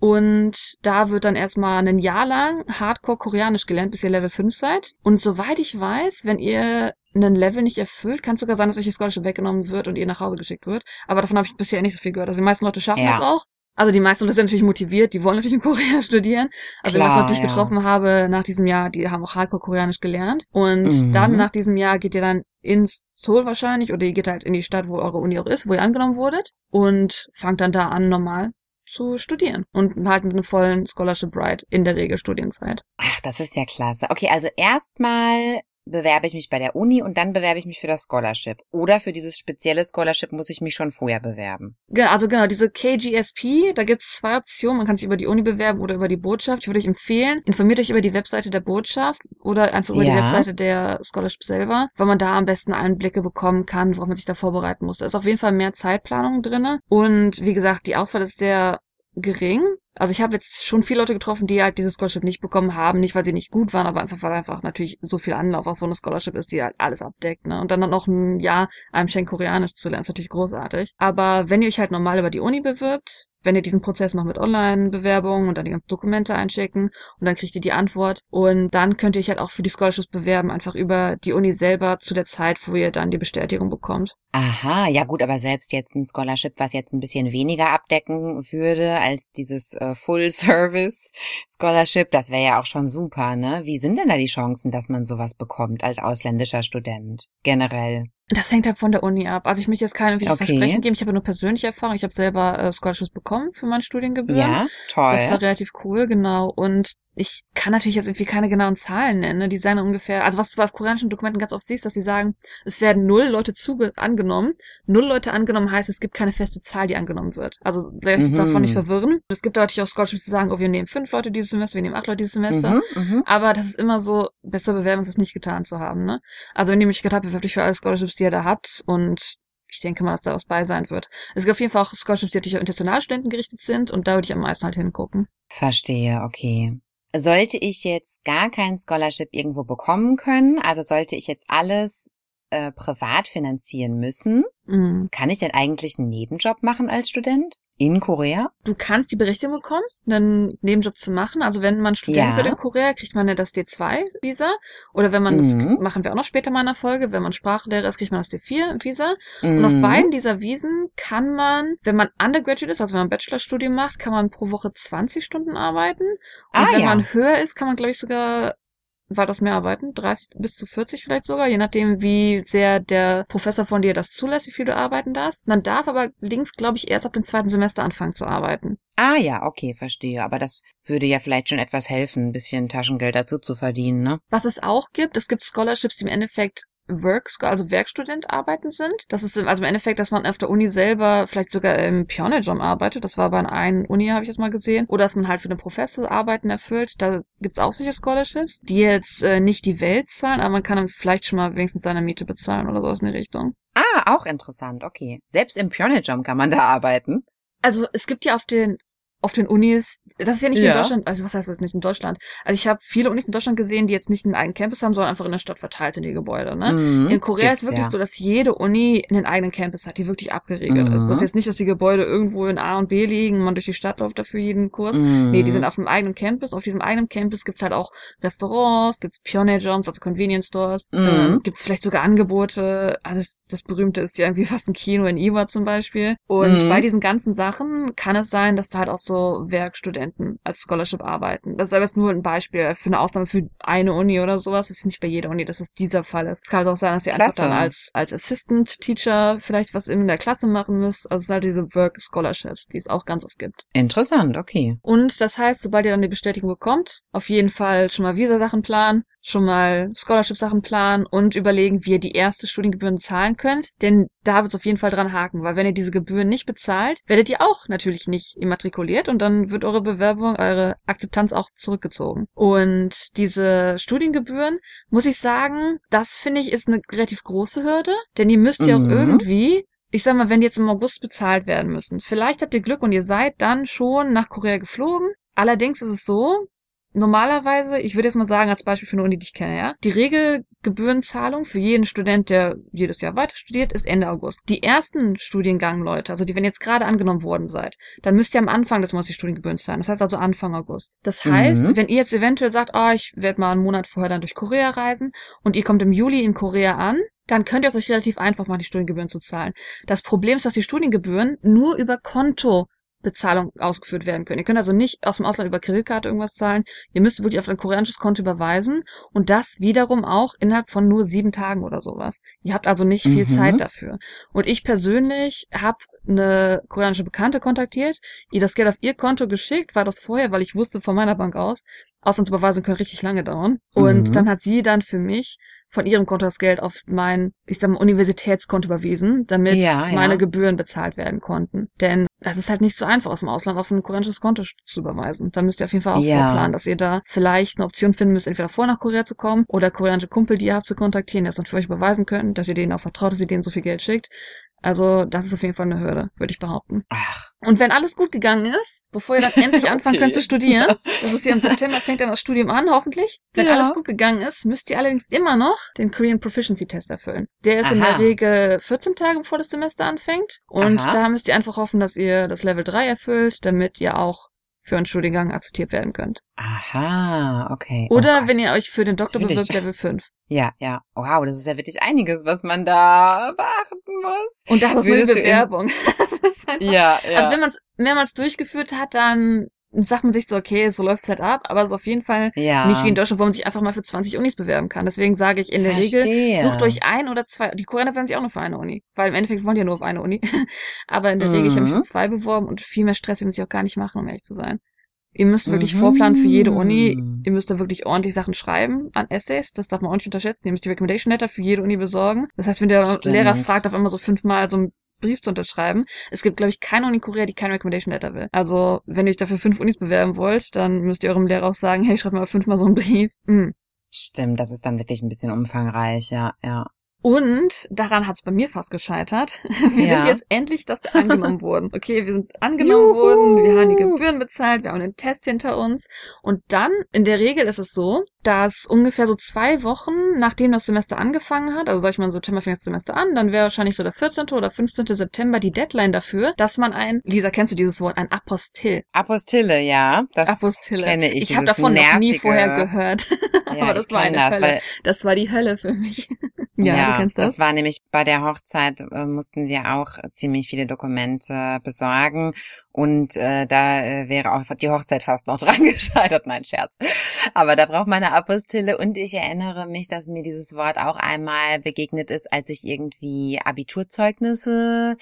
Und da wird dann erstmal ein Jahr lang Hardcore Koreanisch gelernt, bis ihr Level 5 seid. Und soweit ich weiß, wenn ihr einen Level nicht erfüllt, kann es sogar sein, dass euch die Scholarship weggenommen wird und ihr nach Hause geschickt wird. Aber davon habe ich bisher nicht so viel gehört. Also die meisten Leute schaffen ja. das auch. Also die meisten Leute sind natürlich motiviert, die wollen natürlich in Korea studieren. Also Klar, was ich natürlich ja. getroffen habe nach diesem Jahr, die haben auch Hardcore Koreanisch gelernt. Und mhm. dann nach diesem Jahr geht ihr dann ins Seoul wahrscheinlich oder ihr geht halt in die Stadt, wo eure Uni auch ist, wo ihr angenommen wurdet und fangt dann da an normal zu studieren und halt mit einem vollen Scholarship Ride in der Regel Studienzeit. Ach, das ist ja klasse. Okay, also erstmal bewerbe ich mich bei der Uni und dann bewerbe ich mich für das Scholarship. Oder für dieses spezielle Scholarship muss ich mich schon vorher bewerben. Also genau, diese KGSP, da gibt es zwei Optionen. Man kann sich über die Uni bewerben oder über die Botschaft. Ich würde euch empfehlen, informiert euch über die Webseite der Botschaft oder einfach über ja. die Webseite der Scholarship selber, weil man da am besten Einblicke bekommen kann, worauf man sich da vorbereiten muss. Da ist auf jeden Fall mehr Zeitplanung drinne. Und wie gesagt, die Auswahl ist sehr gering. Also ich habe jetzt schon viele Leute getroffen, die halt dieses Scholarship nicht bekommen haben, nicht weil sie nicht gut waren, aber einfach weil einfach natürlich so viel Anlauf auf so eine Scholarship ist, die halt alles abdeckt, ne? Und dann noch ein Jahr einem Schenk Koreanisch zu lernen, ist natürlich großartig. Aber wenn ihr euch halt normal über die Uni bewirbt, wenn ihr diesen Prozess macht mit Online-Bewerbungen und dann die ganzen Dokumente einschicken und dann kriegt ihr die Antwort und dann könnt ihr euch halt auch für die Scholarships bewerben, einfach über die Uni selber zu der Zeit, wo ihr dann die Bestätigung bekommt. Aha, ja gut, aber selbst jetzt ein Scholarship, was jetzt ein bisschen weniger abdecken würde als dieses äh, Full-Service Scholarship, das wäre ja auch schon super, ne? Wie sind denn da die Chancen, dass man sowas bekommt als ausländischer Student generell? Das hängt halt von der Uni ab. Also ich möchte jetzt keine okay. Versprechen geben. Ich habe nur persönliche Erfahrung. Ich habe selber äh, Scholarships bekommen für mein Studiengebühren. Ja, toll. Das war relativ cool, genau. Und ich kann natürlich jetzt irgendwie keine genauen Zahlen nennen. Ne? Die seien ungefähr, also was du bei koreanischen Dokumenten ganz oft siehst, dass sie sagen, es werden null Leute zuge angenommen. Null Leute angenommen heißt, es gibt keine feste Zahl, die angenommen wird. Also lässt mhm. davon nicht verwirren. Es gibt natürlich auch Scholarships, die sagen, oh, wir nehmen fünf Leute dieses Semester, wir nehmen acht Leute dieses Semester. Mhm, mhm. Aber das ist immer so, besser bewerben, es nicht getan zu haben. Ne? Also wenn ihr mich habt, bewerbt euch für alle Scholarships, die ihr da habt und ich denke mal, dass da was bei sein wird. Es gibt auf jeden Fall auch Scholarships, die natürlich auf Internationalstudenten gerichtet sind und da würde ich am meisten halt hingucken. Verstehe, okay. Sollte ich jetzt gar kein Scholarship irgendwo bekommen können, also sollte ich jetzt alles äh, privat finanzieren müssen, mhm. kann ich denn eigentlich einen Nebenjob machen als Student? In Korea? Du kannst die Berechtigung bekommen, einen Nebenjob zu machen. Also wenn man Student ja. wird in Korea, kriegt man ja das D2-Visa. Oder wenn man, mhm. das machen wir auch noch später mal in der Folge, wenn man Sprachlehrer ist, kriegt man das D4-Visa. Mhm. Und auf mhm. beiden dieser Visen kann man, wenn man Undergraduate ist, also wenn man Bachelorstudium macht, kann man pro Woche 20 Stunden arbeiten. Und ah, wenn ja. man höher ist, kann man, glaube ich, sogar war das mehr arbeiten, 30 bis zu 40 vielleicht sogar, je nachdem, wie sehr der Professor von dir das zulässt, wie viel du arbeiten darfst. Man darf aber links, glaube ich, erst ab dem zweiten Semester anfangen zu arbeiten. Ah ja, okay, verstehe. Aber das würde ja vielleicht schon etwas helfen, ein bisschen Taschengeld dazu zu verdienen, ne? Was es auch gibt, es gibt Scholarships, die im Endeffekt Work, also Werkstudent arbeiten sind. Das ist also im Endeffekt, dass man auf der Uni selber vielleicht sogar im Pioneer-Job arbeitet. Das war bei einer Uni, habe ich jetzt mal gesehen. Oder dass man halt für den Professor Arbeiten erfüllt. Da gibt's auch solche Scholarships, die jetzt äh, nicht die Welt zahlen, aber man kann dann vielleicht schon mal wenigstens seine Miete bezahlen oder sowas in die Richtung. Ah, auch interessant, okay. Selbst im Pioneer-Job kann man da arbeiten. Also es gibt ja auf den auf den Unis, das ist ja nicht ja. in Deutschland, also was heißt das nicht in Deutschland? Also ich habe viele Unis in Deutschland gesehen, die jetzt nicht einen eigenen Campus haben, sondern einfach in der Stadt verteilt sind die Gebäude. Ne? Mhm, in Korea ist es wirklich ja. so, dass jede Uni einen eigenen Campus hat, die wirklich abgeregelt mhm. ist. Das ist jetzt nicht, dass die Gebäude irgendwo in A und B liegen, man durch die Stadt läuft dafür jeden Kurs. Mhm. Nee, die sind auf einem eigenen Campus. Auf diesem eigenen Campus gibt's halt auch Restaurants, gibt's Pioneer Jobs, also Convenience Stores, mhm. ähm, gibt's vielleicht sogar Angebote. Also das, das berühmte ist ja irgendwie fast ein Kino in Iwa zum Beispiel. Und mhm. bei diesen ganzen Sachen kann es sein, dass da halt auch so Werkstudenten Studenten als Scholarship arbeiten. Das ist aber jetzt nur ein Beispiel für eine Ausnahme für eine Uni oder sowas. Das ist nicht bei jeder Uni, dass es dieser Fall ist. Es kann halt auch sein, dass ihr einfach dann als, als Assistant Teacher vielleicht was in der Klasse machen müsst. Also es sind halt diese Work Scholarships, die es auch ganz oft gibt. Interessant, okay. Und das heißt, sobald ihr dann die Bestätigung bekommt, auf jeden Fall schon mal Visa-Sachen planen, schon mal Scholarship-Sachen planen und überlegen, wie ihr die erste Studiengebühren zahlen könnt. Denn da wird es auf jeden Fall dran haken, weil wenn ihr diese Gebühren nicht bezahlt, werdet ihr auch natürlich nicht immatrikuliert und dann wird eure Bewerbung, eure Akzeptanz auch zurückgezogen. Und diese Studiengebühren, muss ich sagen, das finde ich ist eine relativ große Hürde, denn ihr müsst ja mhm. auch irgendwie ich sag mal, wenn die jetzt im August bezahlt werden müssen. Vielleicht habt ihr Glück und ihr seid dann schon nach Korea geflogen. Allerdings ist es so, normalerweise, ich würde jetzt mal sagen, als Beispiel für eine Uni, die ich kenne, ja, die Regelgebührenzahlung für jeden Student, der jedes Jahr weiter studiert, ist Ende August. Die ersten Studiengangleute, also die, wenn jetzt gerade angenommen worden seid, dann müsst ihr am Anfang des Monats die Studiengebühren zahlen. Das heißt also Anfang August. Das heißt, mhm. wenn ihr jetzt eventuell sagt, oh, ich werde mal einen Monat vorher dann durch Korea reisen und ihr kommt im Juli in Korea an, dann könnt ihr es euch relativ einfach machen, die Studiengebühren zu zahlen. Das Problem ist, dass die Studiengebühren nur über Konto Bezahlung ausgeführt werden können. Ihr könnt also nicht aus dem Ausland über Kreditkarte irgendwas zahlen. Ihr müsst wirklich auf ein koreanisches Konto überweisen und das wiederum auch innerhalb von nur sieben Tagen oder sowas. Ihr habt also nicht viel mhm. Zeit dafür. Und ich persönlich habe eine koreanische Bekannte kontaktiert, ihr das Geld auf ihr Konto geschickt, war das vorher, weil ich wusste von meiner Bank aus, Auslandsüberweisungen können richtig lange dauern. Und mhm. dann hat sie dann für mich von ihrem Konto das Geld auf mein, ich sag mal, Universitätskonto überwiesen, damit ja, ja. meine Gebühren bezahlt werden konnten. Denn es ist halt nicht so einfach, aus dem Ausland auf ein koreanisches Konto zu überweisen. Da müsst ihr auf jeden Fall auch ja. vorplanen, dass ihr da vielleicht eine Option finden müsst, entweder vor nach Korea zu kommen oder koreanische Kumpel, die ihr habt, zu kontaktieren, die das dann für euch überweisen können, dass ihr denen auch vertraut, dass ihr denen so viel Geld schickt. Also das ist auf jeden Fall eine Hürde, würde ich behaupten. Ach. Und wenn alles gut gegangen ist, bevor ihr dann endlich okay. anfangen könnt zu studieren, das ist ja im September, fängt dann das Studium an, hoffentlich. Wenn ja. alles gut gegangen ist, müsst ihr allerdings immer noch den Korean Proficiency Test erfüllen. Der ist Aha. in der Regel 14 Tage, bevor das Semester anfängt. Und Aha. da müsst ihr einfach hoffen, dass ihr das Level 3 erfüllt, damit ihr auch für einen Studiengang akzeptiert werden könnt. Aha, okay. Oder oh wenn ihr euch für den Doktor bewirbt, Level 5. Ja, ja. Wow, das ist ja wirklich einiges, was man da beachten muss. Und das ist eine Bewerbung. ja, ja. Also wenn man es mehrmals durchgeführt hat, dann sagt man sich so, okay, so läuft's halt ab, aber es ist auf jeden Fall ja. nicht wie in Deutschland, wo man sich einfach mal für 20 Unis bewerben kann. Deswegen sage ich in der Verstehe. Regel, sucht euch ein oder zwei, die Koreaner werden sich auch nur für eine Uni, weil im Endeffekt wollen die ja nur auf eine Uni. aber in der mhm. Regel, ich habe mich für mhm. zwei beworben und viel mehr Stress muss ich auch gar nicht machen, um ehrlich zu sein. Ihr müsst wirklich mhm. vorplanen für jede Uni. Ihr müsst da wirklich ordentlich Sachen schreiben an Essays. Das darf man auch nicht unterschätzen. Ihr müsst die Recommendation Letter für jede Uni besorgen. Das heißt, wenn der Stimmt. Lehrer fragt, auf einmal so fünfmal so ein Brief zu unterschreiben. Es gibt, glaube ich, keine Uni Korea, die kein Recommendation Letter will. Also, wenn ihr euch dafür fünf Unis bewerben wollt, dann müsst ihr eurem Lehrer auch sagen, hey, schreibt mal fünfmal so einen Brief. Mhm. Stimmt, das ist dann wirklich ein bisschen umfangreich, ja, ja. Und daran hat es bei mir fast gescheitert. Wir ja. sind jetzt endlich, dass wir angenommen wurden. Okay, wir sind angenommen Juhu. worden, wir haben die Gebühren bezahlt, wir haben einen Test hinter uns. Und dann, in der Regel ist es so, dass ungefähr so zwei Wochen, nachdem das Semester angefangen hat, also sag ich mal, im September fängt das Semester an, dann wäre wahrscheinlich so der 14. oder 15. September die Deadline dafür, dass man ein, Lisa, kennst du dieses Wort, ein Apostil? Apostille, ja. Das Apostille. kenne ich. Ich habe davon nervige... noch nie vorher gehört. Ja, Aber das war eine das, Hölle. Das war die Hölle für mich. ja, ja, du kennst das. Das war nämlich bei der Hochzeit, äh, mussten wir auch ziemlich viele Dokumente besorgen. Und äh, da äh, wäre auch die Hochzeit fast noch dran gescheitert, mein Scherz. Aber da braucht man eine Apostille. Und ich erinnere mich, dass mir dieses Wort auch einmal begegnet ist, als ich irgendwie Abiturzeugnisse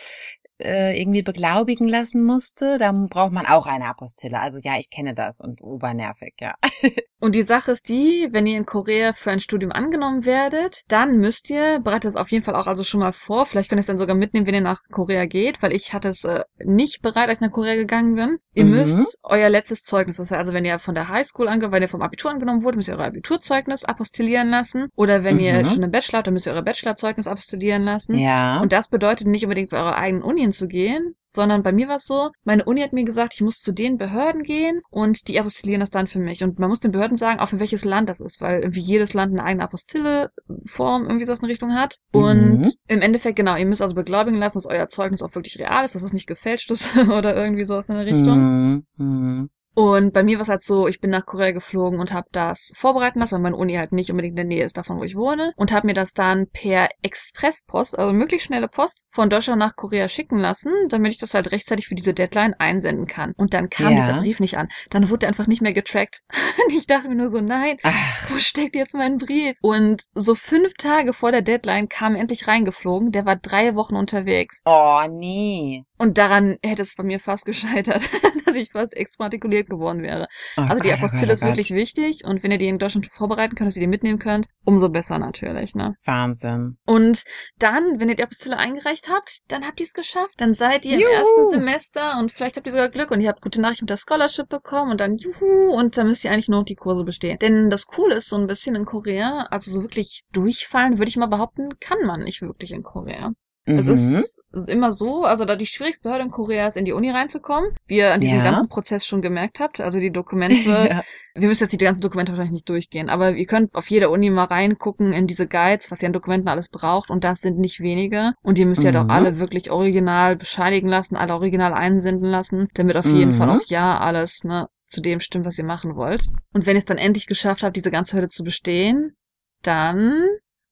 äh, irgendwie beglaubigen lassen musste, dann braucht man auch eine Apostille. Also ja, ich kenne das und obernervig, ja. und die Sache ist die, wenn ihr in Korea für ein Studium angenommen werdet, dann müsst ihr, bereitet es auf jeden Fall auch also schon mal vor, vielleicht könnt ihr es dann sogar mitnehmen, wenn ihr nach Korea geht, weil ich hatte es äh, nicht bereit, als ich nach Korea gegangen bin. Ihr mhm. müsst euer letztes Zeugnis, das heißt also, wenn ihr von der Highschool angenommen, wenn ihr vom Abitur angenommen wurde, müsst ihr euer Abiturzeugnis apostillieren lassen. Oder wenn mhm. ihr schon einen Bachelor habt, dann müsst ihr euer Bachelorzeugnis apostillieren lassen. Ja. Und das bedeutet nicht unbedingt bei eurer eigenen Uni zu gehen, sondern bei mir war es so, meine Uni hat mir gesagt, ich muss zu den Behörden gehen und die apostillieren das dann für mich. Und man muss den Behörden sagen, auch für welches Land das ist, weil irgendwie jedes Land eine eigene Apostilleform irgendwie so in Richtung hat. Und mhm. im Endeffekt, genau, ihr müsst also beglaubigen lassen, dass euer Zeugnis auch wirklich real ist, dass es nicht gefälscht ist oder irgendwie sowas in der Richtung. Mhm. Und bei mir war es halt so, ich bin nach Korea geflogen und habe das vorbereiten lassen, weil meine Uni halt nicht unbedingt in der Nähe ist davon, wo ich wohne. Und habe mir das dann per Expresspost, also möglichst schnelle Post, von Deutschland nach Korea schicken lassen, damit ich das halt rechtzeitig für diese Deadline einsenden kann. Und dann kam ja. dieser Brief nicht an. Dann wurde er einfach nicht mehr getrackt. ich dachte mir nur so, nein, Ach. wo steckt jetzt mein Brief? Und so fünf Tage vor der Deadline kam er endlich reingeflogen. Der war drei Wochen unterwegs. Oh, nee. Und daran hätte es bei mir fast gescheitert, dass ich fast exmatrikuliert geworden wäre. Oh also die oh Apostille oh ist wirklich wichtig und wenn ihr die in Deutschland vorbereiten könnt, dass ihr die mitnehmen könnt, umso besser natürlich, ne? Wahnsinn. Und dann, wenn ihr die Apostille eingereicht habt, dann habt ihr es geschafft. Dann seid ihr juhu. im ersten Semester und vielleicht habt ihr sogar Glück und ihr habt gute Nachrichten mit der Scholarship bekommen und dann juhu und dann müsst ihr eigentlich nur noch die Kurse bestehen. Denn das Coole ist so ein bisschen in Korea, also so wirklich durchfallen, würde ich mal behaupten, kann man nicht wirklich in Korea. Mhm. Es ist immer so, also da die schwierigste Hürde in Korea ist, in die Uni reinzukommen, wie ihr an diesem ja. ganzen Prozess schon gemerkt habt. Also die Dokumente, ja. wir müssen jetzt die ganzen Dokumente wahrscheinlich nicht durchgehen, aber ihr könnt auf jeder Uni mal reingucken in diese Guides, was ihr an Dokumenten alles braucht und das sind nicht wenige. Und ihr müsst mhm. ja doch alle wirklich original bescheinigen lassen, alle original einsenden lassen, damit auf mhm. jeden Fall auch ja alles, ne, zu dem stimmt, was ihr machen wollt. Und wenn ihr es dann endlich geschafft habt, diese ganze Hürde zu bestehen, dann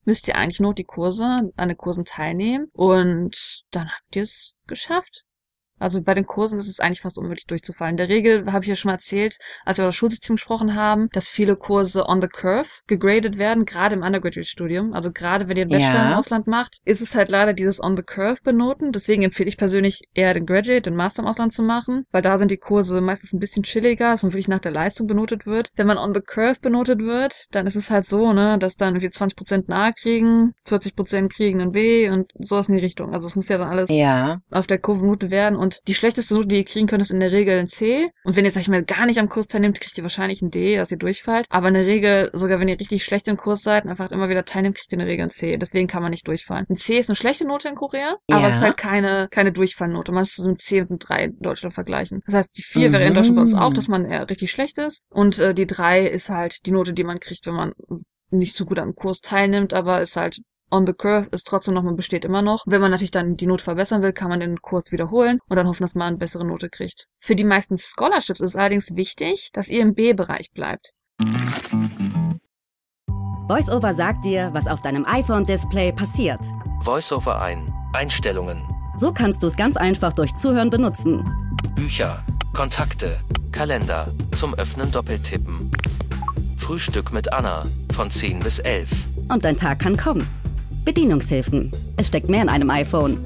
müsst ihr eigentlich nur die Kurse, an den Kursen teilnehmen und dann habt ihr es geschafft. Also bei den Kursen ist es eigentlich fast unmöglich durchzufallen. In der Regel habe ich ja schon mal erzählt, als wir über das Schulsystem gesprochen haben, dass viele Kurse on the curve gegradet werden, gerade im Undergraduate-Studium. Also gerade wenn ihr einen Bachelor ja. im Ausland macht, ist es halt leider dieses on the curve benoten. Deswegen empfehle ich persönlich eher den Graduate, den Master im Ausland zu machen, weil da sind die Kurse meistens ein bisschen chilliger, dass man wirklich nach der Leistung benotet wird. Wenn man on the curve benotet wird, dann ist es halt so, ne, dass dann irgendwie 20% nahe kriegen, 40% kriegen ein B und sowas in die Richtung. Also es muss ja dann alles ja. auf der Kurve benotet werden und die schlechteste Note, die ihr kriegen könnt, ist in der Regel ein C. Und wenn ihr, sag ich mal, gar nicht am Kurs teilnehmt, kriegt ihr wahrscheinlich ein D, dass ihr durchfallt. Aber in der Regel, sogar wenn ihr richtig schlecht im Kurs seid und einfach immer wieder teilnehmt, kriegt ihr in der Regel ein C. Deswegen kann man nicht durchfallen. Ein C ist eine schlechte Note in Korea, ja. aber es ist halt keine, keine Durchfallnote. Man muss so ein C und ein 3 in Deutschland vergleichen. Das heißt, die 4 mhm. wäre in Deutschland bei uns auch, dass man eher richtig schlecht ist. Und äh, die 3 ist halt die Note, die man kriegt, wenn man nicht so gut am Kurs teilnimmt, aber ist halt on the curve ist trotzdem noch, man besteht immer noch. Wenn man natürlich dann die Note verbessern will, kann man den Kurs wiederholen und dann hoffen, dass man eine bessere Note kriegt. Für die meisten Scholarships ist allerdings wichtig, dass ihr im B-Bereich bleibt. VoiceOver sagt dir, was auf deinem iPhone-Display passiert. VoiceOver ein. Einstellungen. So kannst du es ganz einfach durch Zuhören benutzen. Bücher, Kontakte, Kalender, zum Öffnen doppeltippen. Frühstück mit Anna von 10 bis 11. Und dein Tag kann kommen. Bedienungshilfen. Es steckt mehr in einem iPhone.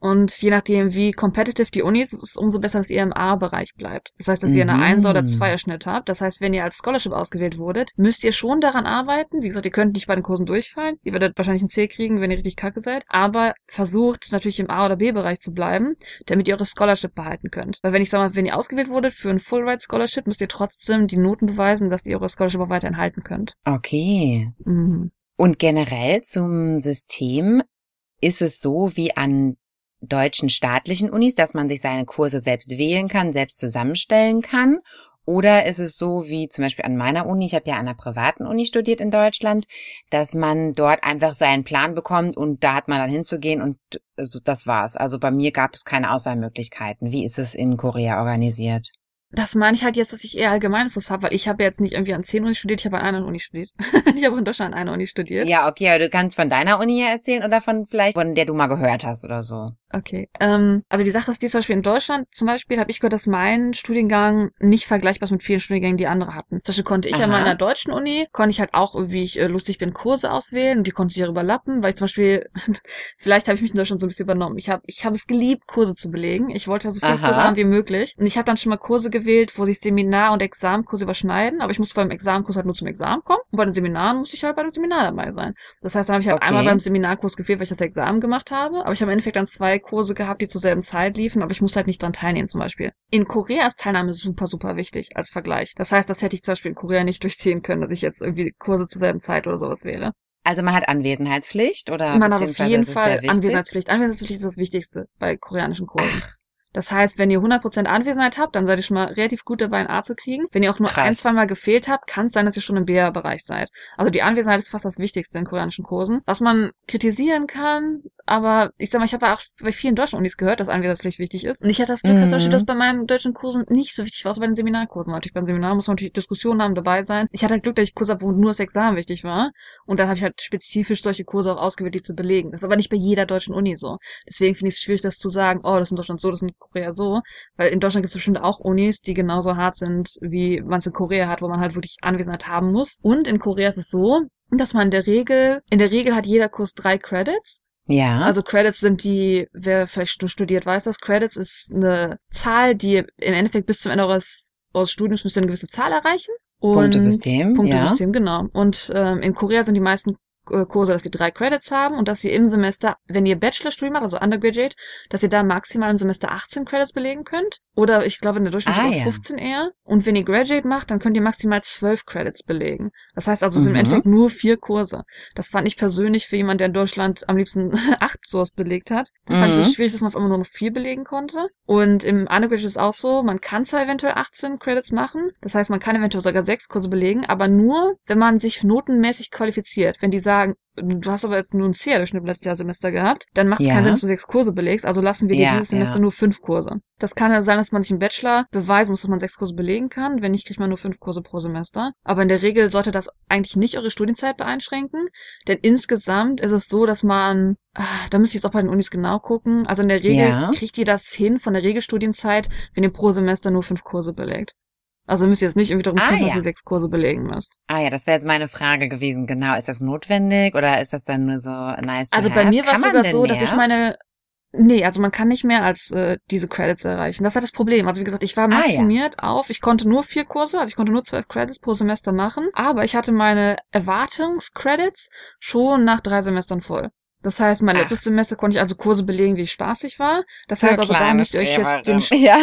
Und je nachdem, wie competitive die Uni ist, ist es umso besser, dass ihr im A-Bereich bleibt. Das heißt, dass ihr eine 1 oder 2er mhm. Schnitt habt. Das heißt, wenn ihr als Scholarship ausgewählt wurdet, müsst ihr schon daran arbeiten. Wie gesagt, ihr könnt nicht bei den Kursen durchfallen. Ihr werdet wahrscheinlich ein C kriegen, wenn ihr richtig kacke seid. Aber versucht natürlich im A- oder B-Bereich zu bleiben, damit ihr eure Scholarship behalten könnt. Weil wenn ich sage mal, wenn ihr ausgewählt wurdet für ein Full-Ride Scholarship, müsst ihr trotzdem die Noten beweisen, dass ihr eure Scholarship auch weiterhin halten könnt. Okay. Mhm. Und generell zum System ist es so wie an deutschen staatlichen Unis, dass man sich seine Kurse selbst wählen kann, selbst zusammenstellen kann? Oder ist es so wie zum Beispiel an meiner Uni, ich habe ja an einer privaten Uni studiert in Deutschland, dass man dort einfach seinen Plan bekommt und da hat man dann hinzugehen und das war's. Also bei mir gab es keine Auswahlmöglichkeiten. Wie ist es in Korea organisiert? Das meine ich halt jetzt, dass ich eher Allgemeinfluss habe, weil ich habe jetzt nicht irgendwie an zehn Uni studiert, ich habe an einer Uni studiert. ich habe in Deutschland an einer Uni studiert. Ja, okay, aber du kannst von deiner Uni ja erzählen oder von vielleicht, von der du mal gehört hast oder so. Okay. Ähm, also die Sache ist, die zum Beispiel in Deutschland zum Beispiel habe ich gehört, dass mein Studiengang nicht vergleichbar ist mit vielen Studiengängen, die andere hatten. Zum Beispiel konnte ich Aha. an meiner deutschen Uni, konnte ich halt auch, wie ich äh, lustig bin, Kurse auswählen und die konnte ich auch überlappen, weil ich zum Beispiel, vielleicht habe ich mich in Deutschland so ein bisschen übernommen. Ich habe ich hab es geliebt, Kurse zu belegen. Ich wollte so viele Aha. Kurse haben wie möglich. Und ich habe dann schon mal Kurse gewählt, wo sich Seminar- und Examenkurse überschneiden, aber ich musste beim Examenkurs halt nur zum Examen kommen und bei den Seminaren musste ich halt bei dem Seminar dabei sein. Das heißt, dann habe ich halt okay. einmal beim Seminarkurs gewählt, weil ich das Examen gemacht habe, aber ich habe im Endeffekt dann zwei Kurse gehabt, die zur selben Zeit liefen, aber ich muss halt nicht dran teilnehmen zum Beispiel. In Korea ist Teilnahme super, super wichtig als Vergleich. Das heißt, das hätte ich zum Beispiel in Korea nicht durchziehen können, dass ich jetzt irgendwie Kurse zur selben Zeit oder sowas wähle. Also man hat Anwesenheitspflicht oder man hat auf jeden Fall Anwesenheitspflicht. Anwesenheitspflicht ist das Wichtigste bei koreanischen Kursen. Ach. Das heißt, wenn ihr 100% Anwesenheit habt, dann seid ihr schon mal relativ gut dabei, ein A zu kriegen. Wenn ihr auch nur Krass. ein, zwei Mal gefehlt habt, kann es sein, dass ihr schon im B-Bereich seid. Also die Anwesenheit ist fast das Wichtigste in koreanischen Kursen. Was man kritisieren kann, aber ich sag mal, ich habe ja auch bei vielen deutschen Unis gehört, dass Anwesenheitspflicht wichtig ist. Und ich hatte das Glück, mhm. zum Beispiel, dass bei meinen deutschen Kursen nicht so wichtig war, außer bei den Seminarkursen. Natürlich beim Seminar muss man natürlich Diskussionen haben, dabei sein. Ich hatte halt Glück, dass ich Kurse habe, wo nur das Examen wichtig war. Und dann habe ich halt spezifisch solche Kurse auch ausgewählt, die zu belegen. Das ist aber nicht bei jeder deutschen Uni so. Deswegen finde ich es schwierig, das zu sagen, oh, das ist in Deutschland so, das ist in Korea so. Weil in Deutschland gibt es bestimmt auch Unis, die genauso hart sind, wie man es in Korea hat, wo man halt wirklich Anwesenheit haben muss. Und in Korea ist es so, dass man in der Regel, in der Regel hat jeder Kurs drei Credits. Ja. Also Credits sind die, wer vielleicht studiert, weiß das, Credits ist eine Zahl, die im Endeffekt bis zum Ende eures, eures Studiums müsst ihr eine gewisse Zahl erreichen. Und Punktesystem. Punktesystem, ja. genau. Und ähm, in Korea sind die meisten Kurse, dass sie drei Credits haben und dass ihr im Semester, wenn ihr Bachelorstudium macht, also Undergraduate, dass ihr da maximal im Semester 18 Credits belegen könnt. Oder ich glaube in der Durchschnitt ah, ja. 15 eher. Und wenn ihr Graduate macht, dann könnt ihr maximal 12 Credits belegen. Das heißt also, es sind mhm. im Endeffekt nur vier Kurse. Das fand ich persönlich für jemanden, der in Deutschland am liebsten acht sowas belegt hat. Mhm. fand ich es schwierig, dass man auf einmal nur noch vier belegen konnte. Und im Undergraduate ist es auch so, man kann zwar eventuell 18 Credits machen. Das heißt, man kann eventuell sogar sechs Kurse belegen, aber nur, wenn man sich notenmäßig qualifiziert. Wenn die sagen, sagen, du hast aber jetzt nur ein C-Durchschnitt letztes Jahr Semester gehabt, dann macht es ja. keinen Sinn, dass du sechs Kurse belegst, also lassen wir dir ja, dieses Semester ja. nur fünf Kurse. Das kann ja sein, dass man sich im Bachelor beweisen muss, dass man sechs Kurse belegen kann. Wenn nicht, kriegt man nur fünf Kurse pro Semester. Aber in der Regel sollte das eigentlich nicht eure Studienzeit beeinschränken, denn insgesamt ist es so, dass man, ah, da müsste ich jetzt auch bei den Unis genau gucken, also in der Regel kriegt ihr das hin von der Regelstudienzeit, wenn ihr pro Semester nur fünf Kurse belegt. Also müsst ihr jetzt nicht irgendwie darum ah, kämpfen, ja. dass ihr sechs Kurse belegen müsst. Ah ja, das wäre jetzt meine Frage gewesen. Genau, ist das notwendig oder ist das dann nur so nice? Also bei mir war es sogar so, mehr? dass ich meine Nee, also man kann nicht mehr als äh, diese Credits erreichen. Das ist halt das Problem. Also wie gesagt, ich war maximiert ah, ja. auf, ich konnte nur vier Kurse, also ich konnte nur zwölf Credits pro Semester machen, aber ich hatte meine Erwartungscredits schon nach drei Semestern voll. Das heißt, mein Ach. letztes Semester konnte ich also Kurse belegen, wie spaßig war. Das heißt also, da müsst ihr euch jetzt den... Ja.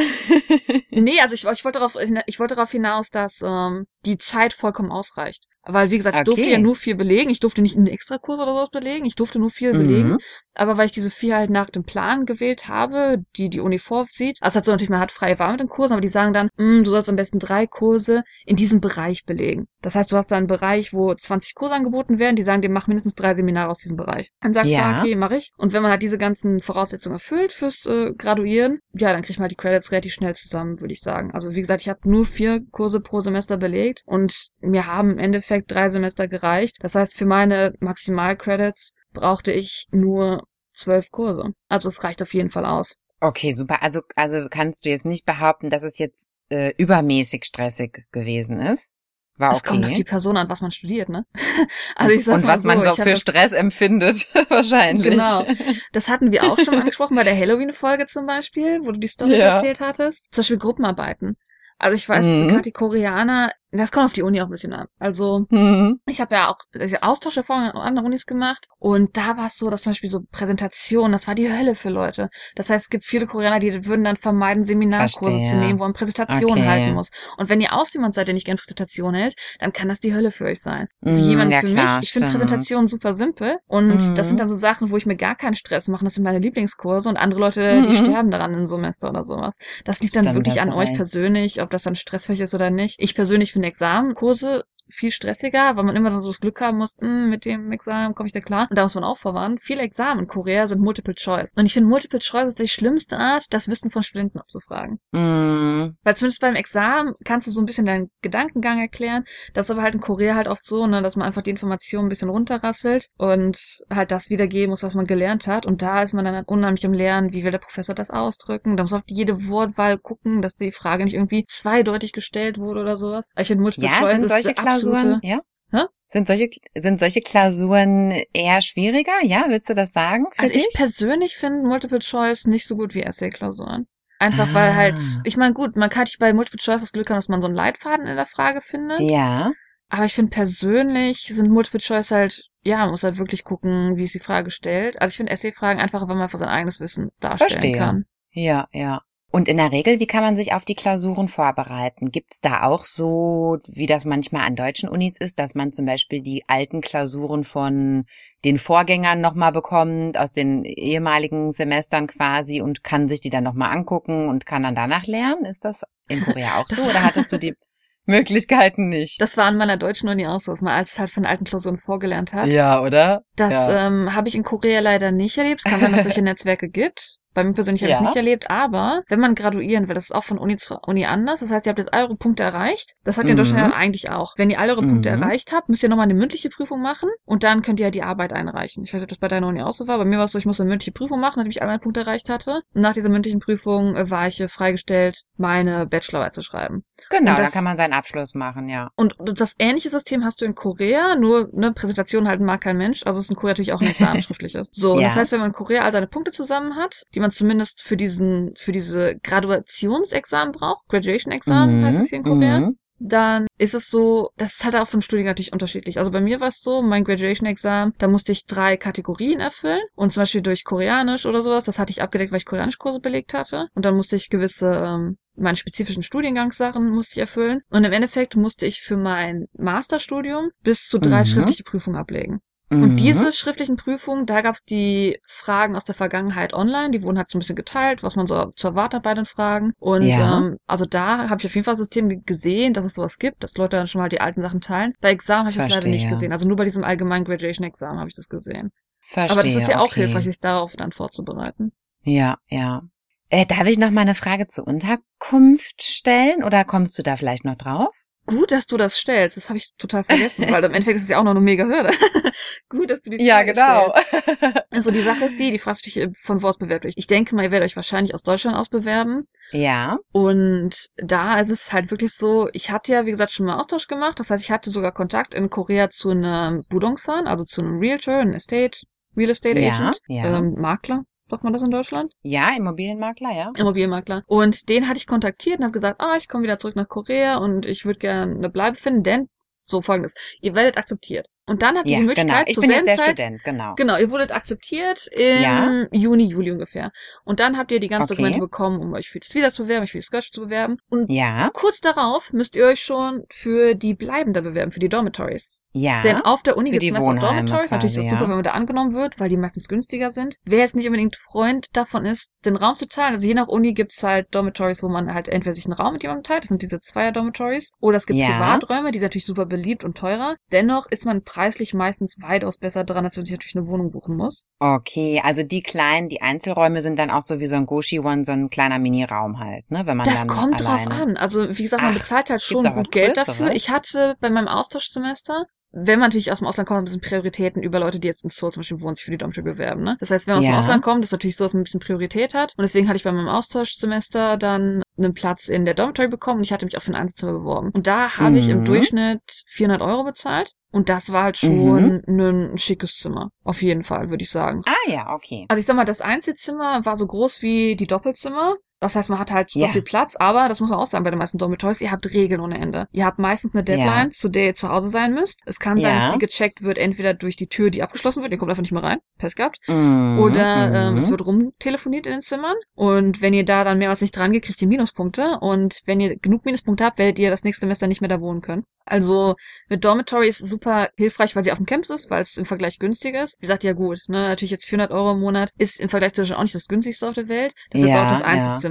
nee, also ich, ich wollte darauf, ich wollte darauf hinaus, dass ähm, die Zeit vollkommen ausreicht. Weil, wie gesagt, ich okay. durfte ja nur vier belegen. Ich durfte nicht einen Extrakurs oder sowas belegen. Ich durfte nur vier mhm. belegen. Aber weil ich diese vier halt nach dem Plan gewählt habe, die die Uni vorsieht, also hat so natürlich, man hat freie Wahl mit den Kursen, aber die sagen dann, mm, du sollst am besten drei Kurse in diesem Bereich belegen. Das heißt, du hast da einen Bereich, wo 20 Kurse angeboten werden, die sagen dir, mach mindestens drei Seminare aus diesem Bereich. Dann sagst ja. du, okay, mach ich. Und wenn man halt diese ganzen Voraussetzungen erfüllt fürs äh, Graduieren, ja, dann kriegt man halt die Credits relativ schnell zusammen, würde ich sagen. Also wie gesagt, ich habe nur vier Kurse pro Semester belegt und mir haben im Endeffekt drei Semester gereicht. Das heißt, für meine Maximalcredits brauchte ich nur zwölf Kurse. Also es reicht auf jeden Fall aus. Okay, super. Also, also kannst du jetzt nicht behaupten, dass es jetzt äh, übermäßig stressig gewesen ist? War okay. Es kommt auf die Person an, was man studiert, ne? Also ich sag's Und was so, man so für Stress empfindet, wahrscheinlich. Genau. Das hatten wir auch schon angesprochen bei der Halloween-Folge zum Beispiel, wo du die Storys ja. erzählt hattest. Zum Beispiel Gruppenarbeiten. Also ich weiß, mhm. gerade die Koreaner, das kommt auf die Uni auch ein bisschen an. Also mhm. ich habe ja auch Austauscherfahrungen an anderen Unis gemacht und da war es so, dass zum Beispiel so Präsentationen, das war die Hölle für Leute. Das heißt, es gibt viele Koreaner, die würden dann vermeiden, Seminarkurse Verstehe. zu nehmen, wo man Präsentationen okay. halten muss. Und wenn ihr aus jemand seid, der nicht gerne Präsentation hält, dann kann das die Hölle für euch sein. Für mhm, jemand ja, für klar, mich, ich finde Präsentationen super simpel und mhm. das sind dann so Sachen, wo ich mir gar keinen Stress mache. Das sind meine Lieblingskurse und andere Leute, die mhm. sterben daran im Semester oder sowas. Das liegt stimmt, dann wirklich an euch persönlich, ob das dann stressfähig ist oder nicht. Ich persönlich finde Examenkurse viel stressiger, weil man immer dann so das Glück haben muss, hm, mit dem Examen komme ich da klar. Und da muss man auch vorwarnen. Viele Examen in Korea sind Multiple Choice. Und ich finde, Multiple Choice ist die schlimmste Art, das Wissen von Studenten abzufragen. Mm. Weil zumindest beim Examen kannst du so ein bisschen deinen Gedankengang erklären. Das ist aber halt in Korea halt oft so, ne, dass man einfach die Informationen ein bisschen runterrasselt und halt das wiedergeben muss, was man gelernt hat. Und da ist man dann unheimlich im Lernen, wie will der Professor das ausdrücken. Da muss man auf jede Wortwahl gucken, dass die Frage nicht irgendwie zweideutig gestellt wurde oder sowas. Ich finde Multiple ja, Choice sind solche ist Klausuren, ja? Hä? Sind solche, sind solche Klausuren eher schwieriger? Ja, willst du das sagen? also dich? ich persönlich finde Multiple Choice nicht so gut wie Essay-Klausuren. Einfach ah. weil halt, ich meine, gut, man kann bei Multiple Choice das Glück haben, dass man so einen Leitfaden in der Frage findet. Ja. Aber ich finde persönlich sind Multiple Choice halt, ja, man muss halt wirklich gucken, wie es die Frage stellt. Also ich finde Essay-Fragen einfacher, weil man einfach sein eigenes Wissen darstellen Verstehe. kann. Ja, ja. Und in der Regel, wie kann man sich auf die Klausuren vorbereiten? Gibt es da auch so, wie das manchmal an deutschen Unis ist, dass man zum Beispiel die alten Klausuren von den Vorgängern nochmal bekommt, aus den ehemaligen Semestern quasi und kann sich die dann nochmal angucken und kann dann danach lernen? Ist das in Korea auch so oder hattest du die Möglichkeiten nicht? Das war an meiner deutschen Uni auch so, dass man alles halt von alten Klausuren vorgelernt hat. Ja, oder? Das ja. ähm, habe ich in Korea leider nicht erlebt. Es kann sein, dass es solche Netzwerke gibt. Bei mir persönlich habe ich ja. es nicht erlebt, aber wenn man graduieren will, das ist auch von Uni zu Uni anders. Das heißt, ihr habt jetzt alle eure Punkte erreicht. Das habt ihr mhm. in Deutschland ja eigentlich auch. Wenn ihr alle eure Punkte mhm. erreicht habt, müsst ihr nochmal eine mündliche Prüfung machen und dann könnt ihr ja die Arbeit einreichen. Ich weiß nicht, ob das bei deiner Uni auch so war. Bei mir war es so, ich musste eine mündliche Prüfung machen, nachdem ich alle meine Punkte erreicht hatte. Und nach dieser mündlichen Prüfung äh, war ich freigestellt, meine Bachelorarbeit zu schreiben. Genau, da kann man seinen Abschluss machen, ja. Und das ähnliche System hast du in Korea, nur eine Präsentation halten mag kein Mensch. Also ist in Korea natürlich auch ein Examen schriftliches. So, ja. das heißt, wenn man in Korea all seine Punkte zusammen hat, die man zumindest für die diesen, für diese Graduationsexamen braucht, Graduation Examen mhm. heißt es hier in Korea, mhm. dann ist es so, das ist halt auch vom Studiengang natürlich unterschiedlich. Also bei mir war es so, mein Graduation Exam, da musste ich drei Kategorien erfüllen und zum Beispiel durch Koreanisch oder sowas, das hatte ich abgedeckt, weil ich Koreanischkurse belegt hatte und dann musste ich gewisse ähm, meine spezifischen Studiengangssachen musste ich erfüllen. Und im Endeffekt musste ich für mein Masterstudium bis zu drei mhm. schriftliche Prüfungen ablegen. Und mhm. diese schriftlichen Prüfungen, da gab es die Fragen aus der Vergangenheit online, die wurden halt so ein bisschen geteilt, was man so zu erwarten hat bei den Fragen. Und ja. ähm, also da habe ich auf jeden Fall System gesehen, dass es sowas gibt, dass Leute dann schon mal die alten Sachen teilen. Bei Examen habe ich das leider nicht gesehen. Also nur bei diesem allgemeinen Graduation-Examen habe ich das gesehen. Verstehe, Aber das ist ja auch okay. hilfreich, sich darauf dann vorzubereiten. Ja, ja. Äh, darf ich noch mal eine Frage zur Unterkunft stellen oder kommst du da vielleicht noch drauf? Gut, dass du das stellst. Das habe ich total vergessen, weil im Endeffekt ist es ja auch noch eine mega Hürde. Gut, dass du die Frage Ja, genau. Stellst. Also die Sache ist die, die fragst dich äh, von wo aus bewerbt euch. Ich denke mal, ihr werdet euch wahrscheinlich aus Deutschland aus bewerben. Ja. Und da ist es halt wirklich so, ich hatte ja, wie gesagt, schon mal Austausch gemacht. Das heißt, ich hatte sogar Kontakt in Korea zu einem Budongsan, also zu einem Realtor, einem Estate, Real Estate Agent, ja, ja. Ähm, Makler, Sagt man das in Deutschland? Ja, Immobilienmakler, ja. Immobilienmakler. Und den hatte ich kontaktiert und habe gesagt, ah, ich komme wieder zurück nach Korea und ich würde gerne eine Bleibe finden, denn so folgendes, ihr werdet akzeptiert. Und dann habt ihr ja, die Möglichkeit, genau. ich bin jetzt der Zeit, Student, genau. Genau, ihr wurdet akzeptiert im ja. Juni, Juli ungefähr. Und dann habt ihr die ganzen okay. Dokumente bekommen, um euch für das Visa zu bewerben, euch für die Scholarship zu bewerben. Und ja. kurz darauf müsst ihr euch schon für die Bleibende bewerben, für die Dormitories. Ja. Denn auf der Uni gibt es meistens Dormitories. Natürlich ist das super, ja. wenn man da angenommen wird, weil die meistens günstiger sind. Wer jetzt nicht unbedingt Freund davon ist, den Raum zu teilen, also je nach Uni gibt es halt Dormitories, wo man halt entweder sich einen Raum mit jemandem teilt, das sind diese Zweier-Dormitories, oder es gibt ja. Privaträume, die sind natürlich super beliebt und teurer. Dennoch ist man preislich meistens weitaus besser dran, als wenn man sich natürlich eine Wohnung suchen muss. Okay, also die kleinen, die Einzelräume sind dann auch so wie so ein Goshi-One, so ein kleiner Mini-Raum halt, ne? Wenn man das kommt alleine... drauf an. Also wie gesagt, man Ach, bezahlt halt schon gut Geld dafür. Ich hatte bei meinem Austauschsemester wenn man natürlich aus dem Ausland kommt, ein bisschen Prioritäten über Leute, die jetzt in Seoul zum Beispiel wohnen, sich für die Dormitory bewerben. Ne? Das heißt, wenn man aus Ja. dem Ausland kommt, ist natürlich so, dass man ein bisschen Priorität hat. Und deswegen hatte ich bei meinem Austauschsemester dann einen Platz in der Dormitory bekommen und ich hatte mich auch für ein Einzelzimmer beworben. Und da habe ich im Mhm. Durchschnitt 400 Euro bezahlt. Und das war halt schon ein, ein schickes Zimmer. Auf jeden Fall, würde ich sagen. Ah ja, okay. Also ich sag mal, das Einzelzimmer war so groß wie die Doppelzimmer. Das heißt, man hat halt super Ja. viel Platz, aber das muss man auch sagen bei den meisten Dormitories, ihr habt Regeln ohne Ende. Ihr habt meistens eine Deadline, Ja. zu der ihr zu Hause sein müsst. Es kann sein, dass die gecheckt wird, entweder durch die Tür, die abgeschlossen wird, ihr kommt einfach nicht mehr rein, Pest gehabt, Mhm, oder ähm, mhm. es wird rumtelefoniert in den Zimmern. Und wenn ihr da dann mehrmals nicht dran geht, kriegt ihr Minuspunkte. Und wenn ihr genug Minuspunkte habt, werdet ihr das nächste Semester nicht mehr da wohnen können. Also mit Dormitory ist super hilfreich, weil sie auf dem Campus ist, weil es im Vergleich günstig ist. Wie gesagt, ja gut, ne, natürlich jetzt 400 Euro im Monat ist im Vergleich zu Deutschland auch nicht das günstigste auf der Welt. Das ist jetzt Ja, auch das ja.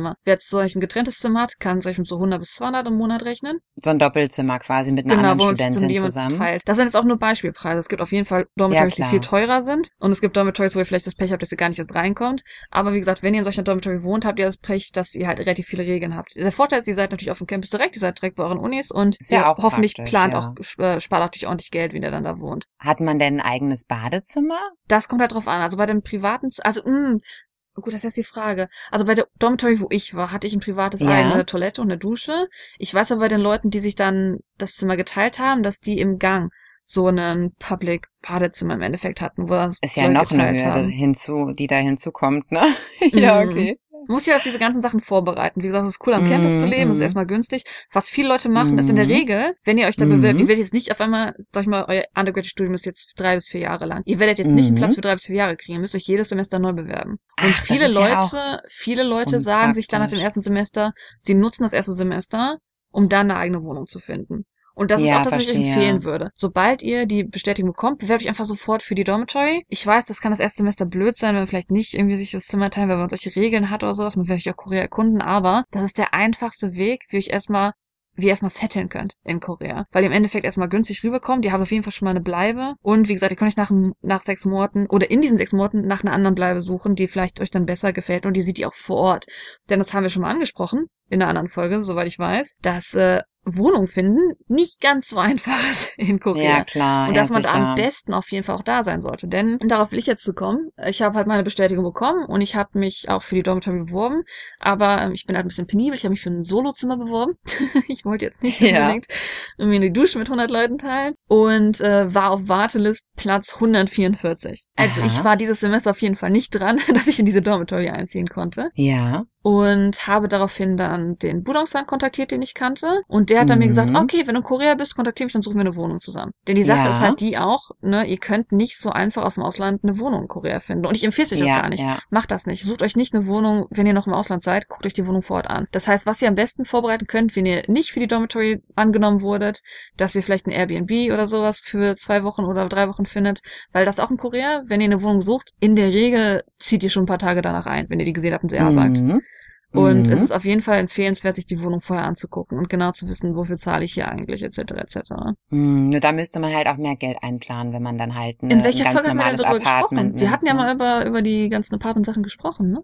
Einzelzimmer. Wer jetzt so ein getrenntes Zimmer hat, kann sich mit so 100 bis 200 im Monat rechnen. So ein Doppelzimmer quasi mit einer Genau, anderen Studentin zusammen. teilt. Das sind jetzt auch nur Beispielpreise. Es gibt auf jeden Fall Dormitories, die klar. viel teurer sind. Und es gibt Dormitories, wo ihr vielleicht das Pech habt, dass ihr gar nicht erst reinkommt. Aber wie gesagt, wenn ihr in solch einer Dormitory wohnt, habt ihr das Pech, dass ihr halt relativ viele Regeln habt. Der Vorteil ist, ihr seid natürlich auf dem Campus direkt, ihr seid direkt bei euren Unis und Ist ja auch hoffentlich plant ja. auch, äh, spart auch natürlich ordentlich Geld, wenn ihr dann da wohnt. Hat man denn ein eigenes Badezimmer? Das kommt halt drauf an. Also bei dem privaten, also, mh, gut, das ist jetzt die Frage. Also bei der Dormitory, wo ich war, hatte ich ein privates Ja. eigene Toilette und eine Dusche. Ich weiß aber bei den Leuten, die sich dann das Zimmer geteilt haben, dass die im Gang so einen Public Badezimmer im Endeffekt hatten, wo dann Ist ja Leute noch eine Hürde hinzu, die da hinzukommt, ne? ja, Mhm. okay. Man muss ja auf diese ganzen Sachen vorbereiten. Wie gesagt, es ist cool am Campus zu leben, es ist Mhm. erstmal günstig. Was viele Leute machen, ist in der Mhm. Regel, wenn ihr euch da Mhm. bewerbt, ihr werdet jetzt nicht auf einmal, sag ich mal, euer Undergraduate-Studium ist jetzt drei bis vier Jahre lang. Ihr werdet jetzt nicht einen Mhm. Platz für drei bis vier Jahre kriegen, ihr müsst euch jedes Semester neu bewerben. Und Ach, viele ist ja Leute, viele Leute sagen sich dann nach dem ersten Semester, sie nutzen das erste Semester, um dann eine eigene Wohnung zu finden. Und das ist Ja, auch das, was ich empfehlen würde. Sobald ihr die Bestätigung bekommt, bewerbt euch einfach sofort für die Dormitory. Ich weiß, das kann das erste Semester blöd sein, wenn man vielleicht nicht irgendwie sich das Zimmer teilen, weil man solche Regeln hat oder sowas. Man will euch auch Korea erkunden, aber das ist der einfachste Weg, wie ihr euch erstmal wie ihr erstmal setteln könnt in Korea. Weil ihr im Endeffekt erstmal günstig rüberkommt. Ihr habt auf jeden Fall schon mal eine Bleibe. Und wie gesagt, ihr könnt euch nach, nach sechs Monaten oder in diesen sechs Monaten nach einer anderen Bleibe suchen, die vielleicht euch dann besser gefällt. Und ihr seht die auch vor Ort. Denn das haben wir schon mal angesprochen in einer anderen Folge, soweit ich weiß, dass äh, Wohnung finden nicht ganz so einfach ist in Korea. Ja, klar. Und ja, dass man da am besten auf jeden Fall auch da sein sollte. Denn um darauf will ich jetzt zu kommen. Ich habe halt meine Bestätigung bekommen und ich habe mich auch für die Dormitory beworben. Aber ähm, ich bin halt ein bisschen penibel. Ich habe mich für ein Solozimmer beworben. ich wollte jetzt nicht Ja. unbedingt mir die Dusche mit 100 Leuten teilen. Und äh, war auf Wartelist Platz 144. Also Aha. ich war dieses Semester auf jeden Fall nicht dran, dass ich in diese Dormitory einziehen konnte Ja. Und habe daraufhin dann den Budongsan kontaktiert, den ich kannte. Und der hat dann mir gesagt, Mhm. okay, wenn du in Korea bist, kontaktiere mich, dann suchen wir eine Wohnung zusammen. Denn die Sache Ja. ist halt die auch, ne, ihr könnt nicht so einfach aus dem Ausland eine Wohnung in Korea finden. Und ich empfehle es euch ja, auch gar nicht. Ja. Macht das nicht. Sucht euch nicht eine Wohnung, wenn ihr noch im Ausland seid, guckt euch die Wohnung vor Ort an. Das heißt, was ihr am besten vorbereiten könnt, wenn ihr nicht für die Dormitory angenommen wurdet, dass ihr vielleicht ein Airbnb oder sowas für zwei Wochen oder drei Wochen findet, weil das auch in Korea, wenn ihr eine Wohnung sucht, in der Regel zieht ihr schon ein paar Tage danach ein, wenn ihr die gesehen habt und ja sagt. Mhm. Und Mhm. es ist auf jeden Fall empfehlenswert, sich die Wohnung vorher anzugucken und genau zu wissen, wofür zahle ich hier eigentlich, etc. etc. Hm, Nur da müsste man halt auch mehr Geld einplanen, wenn man dann halt eine, In welcher ein ganz Folge haben wir denn darüber Apartment gesprochen? Wir hatten ja nimmt, mal ne? über, über die ganzen Apartment-Sachen gesprochen, ne?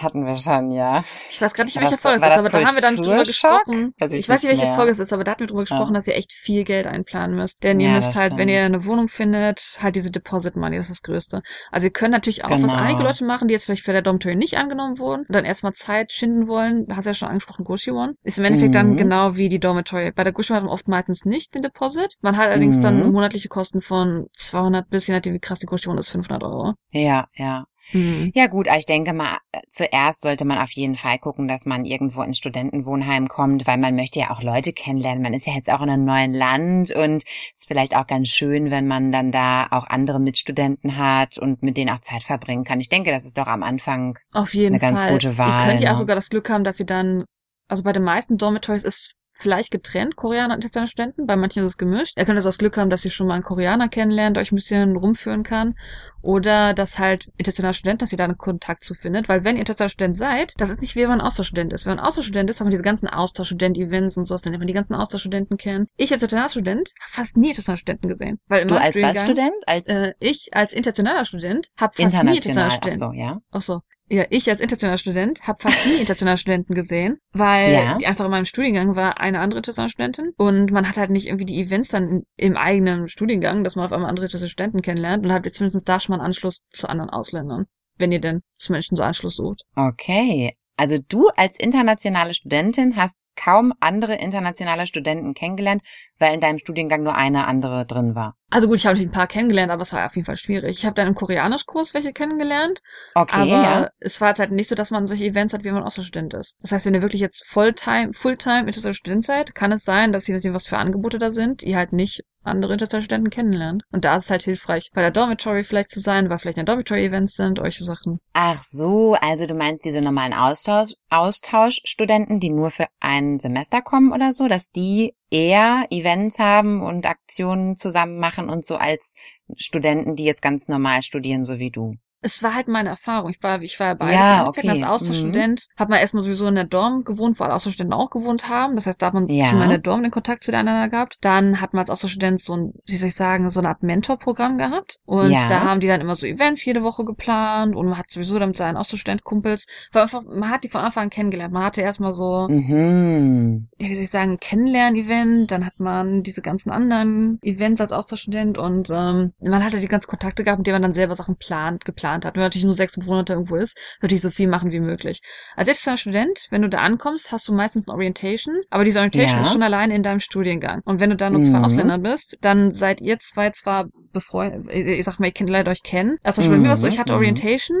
Hatten wir schon, ja. Ich weiß gerade nicht, in War welcher das- Folge es ist, aber da haben wir dann drüber gesprochen. Weiß ich Ich weiß nicht, welche mehr. Folge es ist, aber da hatten wir drüber gesprochen, Ja. dass ihr echt viel Geld einplanen müsst. Denn ihr Ja, müsst halt, wenn ihr stimmt. eine Wohnung findet, halt diese Deposit Money, das ist das Größte. Also ihr könnt natürlich auch, was Genau. einige Leute machen, die jetzt vielleicht für der Dormitory nicht angenommen wurden und dann erstmal Zeit schinden wollen, hast du ja schon angesprochen, Goshiwon, ist im Endeffekt dann Mhm. genau wie die Dormitory. Bei der Goshiwon hat man oft meistens nicht den Deposit. Man hat allerdings dann Mhm. monatliche Kosten von 200 bis, je nachdem wie krass die Goshiwon ist, 500 Euro. Ja, ja. Mhm. Ja gut, aber ich denke mal, zuerst sollte man auf jeden Fall gucken, dass man irgendwo in Studentenwohnheim kommt, weil man möchte ja auch Leute kennenlernen. Man ist ja jetzt auch in einem neuen Land und ist vielleicht auch ganz schön, wenn man dann da auch andere Mitstudenten hat und mit denen auch Zeit verbringen kann. Ich denke, das ist doch am Anfang Auf jeden Eine ganz Fall. gute Wahl, Ihr könnt ja auch ne? sogar das Glück haben, dass ihr dann, also bei den meisten Dormitories ist vielleicht getrennt, Koreaner und internationale Studenten, bei manchen ist es gemischt. Ihr könnt also das Glück haben, dass ihr schon mal einen Koreaner kennenlernt, euch ein bisschen rumführen kann. Oder dass halt internationale Studenten, dass ihr da einen Kontakt zu findet. Weil wenn ihr internationaler Student seid, das ist nicht wie wenn man Austauschstudent ist. Wenn man Austauschstudent ist, haben wir diese ganzen Austauschstudent-Events und sowas, dann man die ganzen Austauschstudenten kennen. Ich als internationaler Student habe fast nie internationale Studenten gesehen. Weil in du als was Student? Als Äh, ich als internationaler Student habe fast nie international. internationale Ach Studenten. so, ja. Ach so. ja, ich als internationaler Student habe fast nie internationale Studenten gesehen, weil ja. die einfach in meinem Studiengang war eine andere internationale Studentin und man hat halt nicht irgendwie die Events dann im eigenen Studiengang, dass man auf einmal andere internationale Studenten kennenlernt und habt ihr zumindest da schon mal einen Anschluss zu anderen Ausländern, wenn ihr denn zumindest so Anschluss sucht. Okay, also du als internationale Studentin hast kaum andere internationale Studenten kennengelernt, weil in deinem Studiengang nur eine andere drin war. Also gut, ich habe natürlich ein paar kennengelernt, aber es war auf jeden Fall schwierig. Ich habe dann im Koreanischkurs welche kennengelernt. Okay. Aber ja. es war jetzt halt nicht so, dass man solche Events hat, wie man Austauschstudent ist. Das heißt, wenn ihr wirklich jetzt Fulltime, Fulltime internationaler Student seid, kann es sein, dass je nachdem, was für Angebote da sind, ihr halt nicht andere internationale Studenten kennenlernt. Und da ist es halt hilfreich, bei der Dormitory vielleicht zu sein, weil vielleicht ein Dormitory-Events sind, solche Sachen. Ach so, also du meinst diese normalen Austausch, Austauschstudenten, die nur für ein Semester kommen oder so, dass die eher Events haben und Aktionen zusammen machen und so als Studenten, die jetzt ganz normal studieren, so wie du es war halt meine Erfahrung. Ich war, ich war ja beides. Ja, okay. Als Austauschstudent mhm. hat man erstmal sowieso in der Dorm gewohnt, wo alle Austauschstudenten auch gewohnt haben. Das heißt, da hat man ja. schon mal in der Dorm den Kontakt zueinander gehabt. Dann hat man als Austauschstudent so ein, wie soll ich sagen, so eine Art Mentorprogramm gehabt. Und ja. da haben die dann immer so Events jede Woche geplant und man hat sowieso dann mit seinen Austauschstudent-Kumpels, man hat die von Anfang an kennengelernt. Man hatte erstmal so, mhm. wie soll ich sagen, Kennenlern-Event, dann hat man diese ganzen anderen Events als Austauschstudent und ähm, man hatte die ganzen Kontakte gehabt, mit denen man dann selber Sachen plant, geplant geplant hat. Wenn man natürlich nur sechs Monate irgendwo ist, natürlich so viel machen wie möglich. Als selbstständiger Student, wenn du da ankommst, hast du meistens eine Orientation, aber diese Orientation ja. ist schon alleine in deinem Studiengang. Und wenn du da nur zwei mhm. Ausländer bist, dann seid ihr zwei zwar befreundet, ich sag mal, ihr kennt leider euch kennen. Also mhm. bei mir war es so, ich hatte mhm. Orientation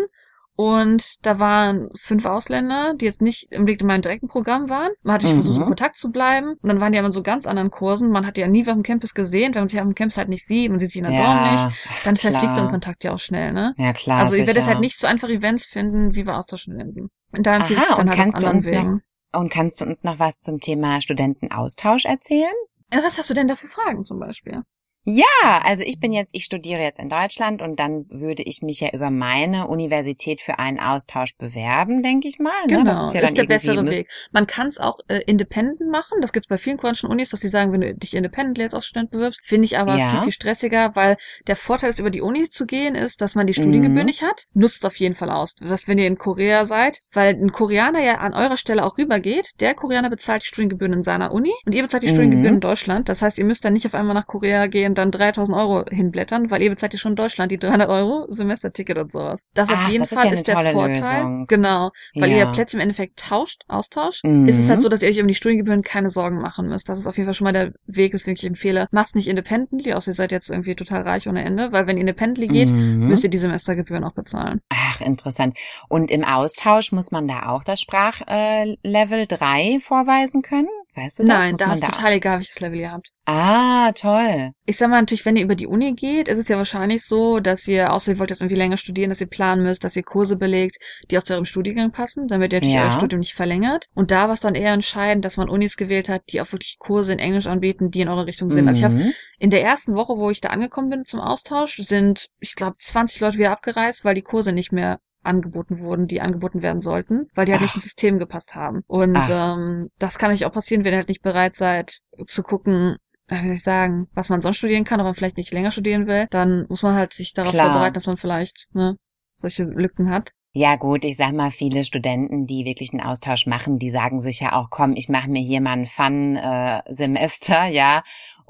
und da waren fünf Ausländer, die jetzt nicht im Blick in meinem direkten Programm waren. Man hat mhm. versucht, in Kontakt zu bleiben. Und dann waren die aber in so ganz anderen Kursen. Man hat die ja nie auf dem Campus gesehen. Wenn man sich auf dem Campus halt nicht sieht, man sieht sich in der ja, Dorm nicht, dann verfliegt so ein Kontakt ja auch schnell, ne? Ja, klar. Also ihr werdet halt nicht so einfach Events finden, wie wir Austauschstudenten. Und da empfiehlt sich dann halt kannst anderen Wegen. Noch, und kannst du uns noch was zum Thema Studentenaustausch erzählen? Was hast du denn da für Fragen zum Beispiel? Ja, also ich bin jetzt, ich studiere jetzt in Deutschland und dann würde ich mich ja über meine Universität für einen Austausch bewerben, denke ich mal. Ne? Genau, das ist, ja ist der bessere Weg. Man kann es auch äh, independent machen. Das gibt es bei vielen koreanischen Unis, dass sie sagen, wenn du dich independent jetzt als Student bewirbst, finde ich aber ja. viel, viel stressiger, weil der Vorteil ist, über die Uni zu gehen, ist, dass man die Studiengebühr mhm. nicht hat. Nutzt es auf jeden Fall aus. dass wenn ihr in Korea seid, weil ein Koreaner ja an eurer Stelle auch rübergeht, der Koreaner bezahlt die Studiengebühren in seiner Uni und ihr bezahlt die mhm. Studiengebühren in Deutschland. Das heißt, ihr müsst dann nicht auf einmal nach Korea gehen, und dann 3000 Euro hinblättern, weil ihr bezahlt ja schon in Deutschland die 300 Euro Semesterticket und sowas. Das Ach, auf jeden das Fall ist, ja ist der Vorteil. Lösung. Genau. Weil ja. ihr Plätze im Endeffekt tauscht, austauscht. Mhm. Ist es halt so, dass ihr euch um die Studiengebühren keine Sorgen machen müsst. Das ist auf jeden Fall schon mal der Weg, weswegen ich empfehle. Macht's nicht independently, außer ihr seid jetzt irgendwie total reich ohne Ende, weil wenn ihr independently geht, mhm. müsst ihr die Semestergebühren auch bezahlen. Ach, interessant. Und im Austausch muss man da auch das Sprachlevel äh, 3 vorweisen können? Weißt du das? Nein, da ist total egal, welches Level ihr habt. Ah, toll. Ich sag mal natürlich, wenn ihr über die Uni geht, ist es ja wahrscheinlich so, dass ihr, außer ihr wollt jetzt irgendwie länger studieren, dass ihr planen müsst, dass ihr Kurse belegt, die auch zu eurem Studiengang passen, damit ihr natürlich ja. euer Studium nicht verlängert. Und da war es dann eher entscheidend, dass man Unis gewählt hat, die auch wirklich Kurse in Englisch anbieten, die in eure Richtung sind. Mhm. Also ich habe mhm. in der ersten Woche, wo ich da angekommen bin zum Austausch, sind, ich glaube, 20 Leute wieder abgereist, weil die Kurse nicht mehr angeboten wurden, die angeboten werden sollten, weil die halt Ach. nicht ins System gepasst haben. Und ähm, das kann euch auch passieren, wenn ihr halt nicht bereit seid zu gucken, äh, wie soll ich sagen, was man sonst studieren kann, aber vielleicht nicht länger studieren will, dann muss man halt sich darauf Klar. vorbereiten, dass man vielleicht ne, solche Lücken hat. Ja gut, ich sag mal, viele Studenten, die wirklich einen Austausch machen, die sagen sich ja auch, komm, ich mache mir hier mal ein Fun-Semester, äh, ja,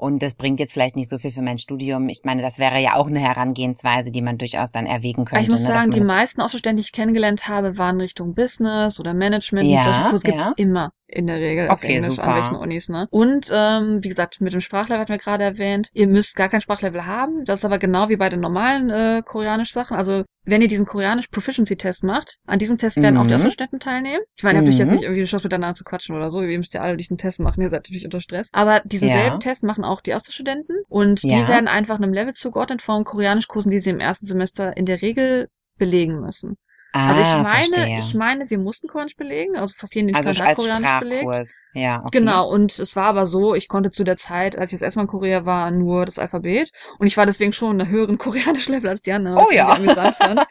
und das bringt jetzt vielleicht nicht so viel für mein Studium. Ich meine, das wäre ja auch eine Herangehensweise, die man durchaus dann erwägen könnte. Ich muss ne, sagen, die meisten Auszustände, die ich kennengelernt habe, waren Richtung Business oder Management. Ja, Solche Kurse gibt's ja. immer in der Regel okay, auf Englisch super. an welchen Unis, ne? Und ähm, wie gesagt, mit dem Sprachlevel hatten wir gerade erwähnt, ihr müsst gar kein Sprachlevel haben. Das ist aber genau wie bei den normalen äh, Koreanisch-Sachen. Also wenn ihr diesen Koreanisch Proficiency Test macht, an diesem Test werden mhm. auch die mhm. Außenstädten teilnehmen. Ich meine, ihr habt mhm. euch jetzt nicht irgendwie die Chance miteinander zu quatschen oder so. Ihr müsst ja alle diesen Test machen, ihr seid natürlich unter Stress. Aber diesen ja. selben Test machen auch die Austauschstudenten und ja. die werden einfach einem Level zugeordnet von Koreanischkursen, die sie im ersten Semester in der Regel belegen müssen. Ah, also ich meine, verstehe. ich meine, wir mussten Koreanisch belegen, also fast jeden also Tag Koreanisch belegt. Ja, okay. Genau, und es war aber so, ich konnte zu der Zeit, als ich das erstmal in Korea war, nur das Alphabet und ich war deswegen schon in einer höheren Koreanisch-Level als die anderen. Oh ja.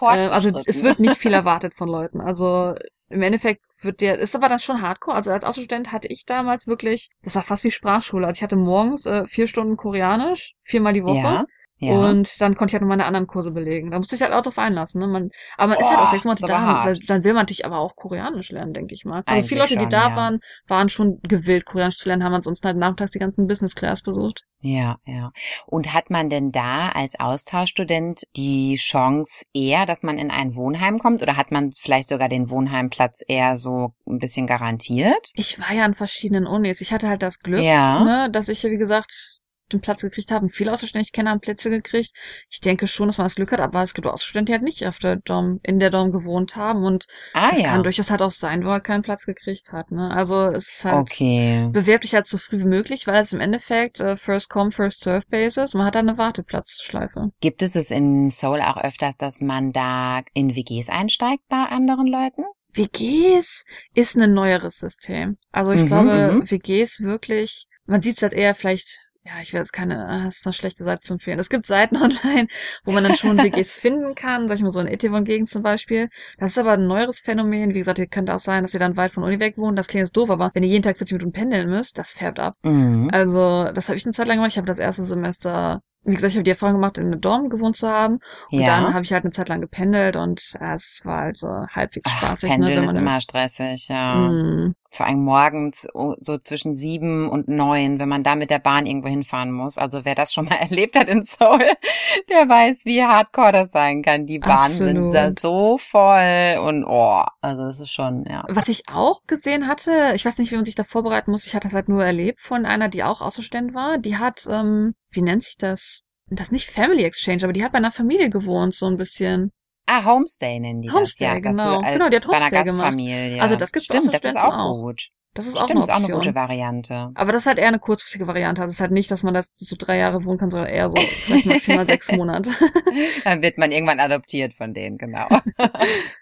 äh, also es wird nicht viel erwartet von Leuten. Also im Endeffekt wird der, ist aber dann schon hardcore. Also als Außenstudent hatte ich damals wirklich, das war fast wie Sprachschule. Also ich hatte morgens äh, vier Stunden Koreanisch, viermal die Woche. Ja. Ja. Und dann konnte ich halt noch meine anderen Kurse belegen. Da musste ich halt auch drauf einlassen. Ne? Man, aber man oh, ist halt auch sechs Monate da. Dann, dann will man natürlich aber auch Koreanisch lernen, denke ich mal. Also Eigentlich viele Leute, schon, die da ja. waren, waren schon gewillt, Koreanisch zu lernen, haben ansonsten halt nachmittags die ganzen Business Class besucht. Ja, ja. Und hat man denn da als Austauschstudent die Chance eher, dass man in ein Wohnheim kommt oder hat man vielleicht sogar den Wohnheimplatz eher so ein bisschen garantiert? Ich war ja an verschiedenen Unis. Ich hatte halt das Glück, ja. ne, dass ich, wie gesagt, den Platz gekriegt haben. Viele kenne, haben Plätze gekriegt. Ich denke schon, dass man das Glück hat, aber es gibt auch Außenstudenten, die halt nicht auf der Dom, in der Dom gewohnt haben und ah, es ja. kann durchaus halt auch sein, wo er keinen Platz gekriegt hat. Ne? Also es ist halt, okay. bewerb dich halt so früh wie möglich, weil es im Endeffekt äh, First Come, First Serve Basis. Man hat da eine Warteplatzschleife. Gibt es es in Seoul auch öfters, dass man da in WGs einsteigt bei anderen Leuten? WGs ist ein neueres System. Also ich mhm, glaube, mhm. WGs wirklich, man sieht es halt eher vielleicht ja, ich will jetzt keine, ah, das ist eine schlechte Seite zu empfehlen. Es gibt Seiten online, wo man dann schon WGs finden kann, sag ich mal so in Etewon-Gegend zum Beispiel. Das ist aber ein neueres Phänomen. Wie gesagt, ihr könnt auch sein, dass ihr dann weit von Uni weg wohnt. Das klingt jetzt doof, aber wenn ihr jeden Tag 40 Minuten pendeln müsst, das färbt ab. Mhm. Also, das habe ich eine Zeit lang gemacht. Ich habe das erste Semester wie gesagt, ich habe die Erfahrung gemacht, in einem Dorm gewohnt zu haben. Und ja. dann habe ich halt eine Zeit lang gependelt und es war halt so halbwegs Ach, spaßig. Ne, Pendeln ne, ist immer stressig, ja. Mm. Vor allem morgens so zwischen sieben und neun, wenn man da mit der Bahn irgendwo hinfahren muss. Also wer das schon mal erlebt hat in Seoul, der weiß, wie hardcore das sein kann. Die Bahnen Absolut. sind da so voll und oh, also das ist schon, ja. Was ich auch gesehen hatte, ich weiß nicht, wie man sich da vorbereiten muss, ich hatte das halt nur erlebt von einer, die auch Außenstände war, die hat, ähm, wie nennt sich das? Das ist nicht Family Exchange, aber die hat bei einer Familie gewohnt, so ein bisschen. Ah, Homestay nennen die Homestay, das, ja. Genau, genau, die hat Homestay bei einer Gastfamilie. Gemacht. Also das gibt Stimmt, das ist auch, auch gut. Das ist Stimmt, auch, eine, ist auch eine gute Variante. Aber das ist halt eher eine kurzfristige Variante. Also es ist halt nicht, dass man das so drei Jahre wohnen kann, sondern eher so vielleicht maximal sechs Monate. Dann wird man irgendwann adoptiert von denen, genau.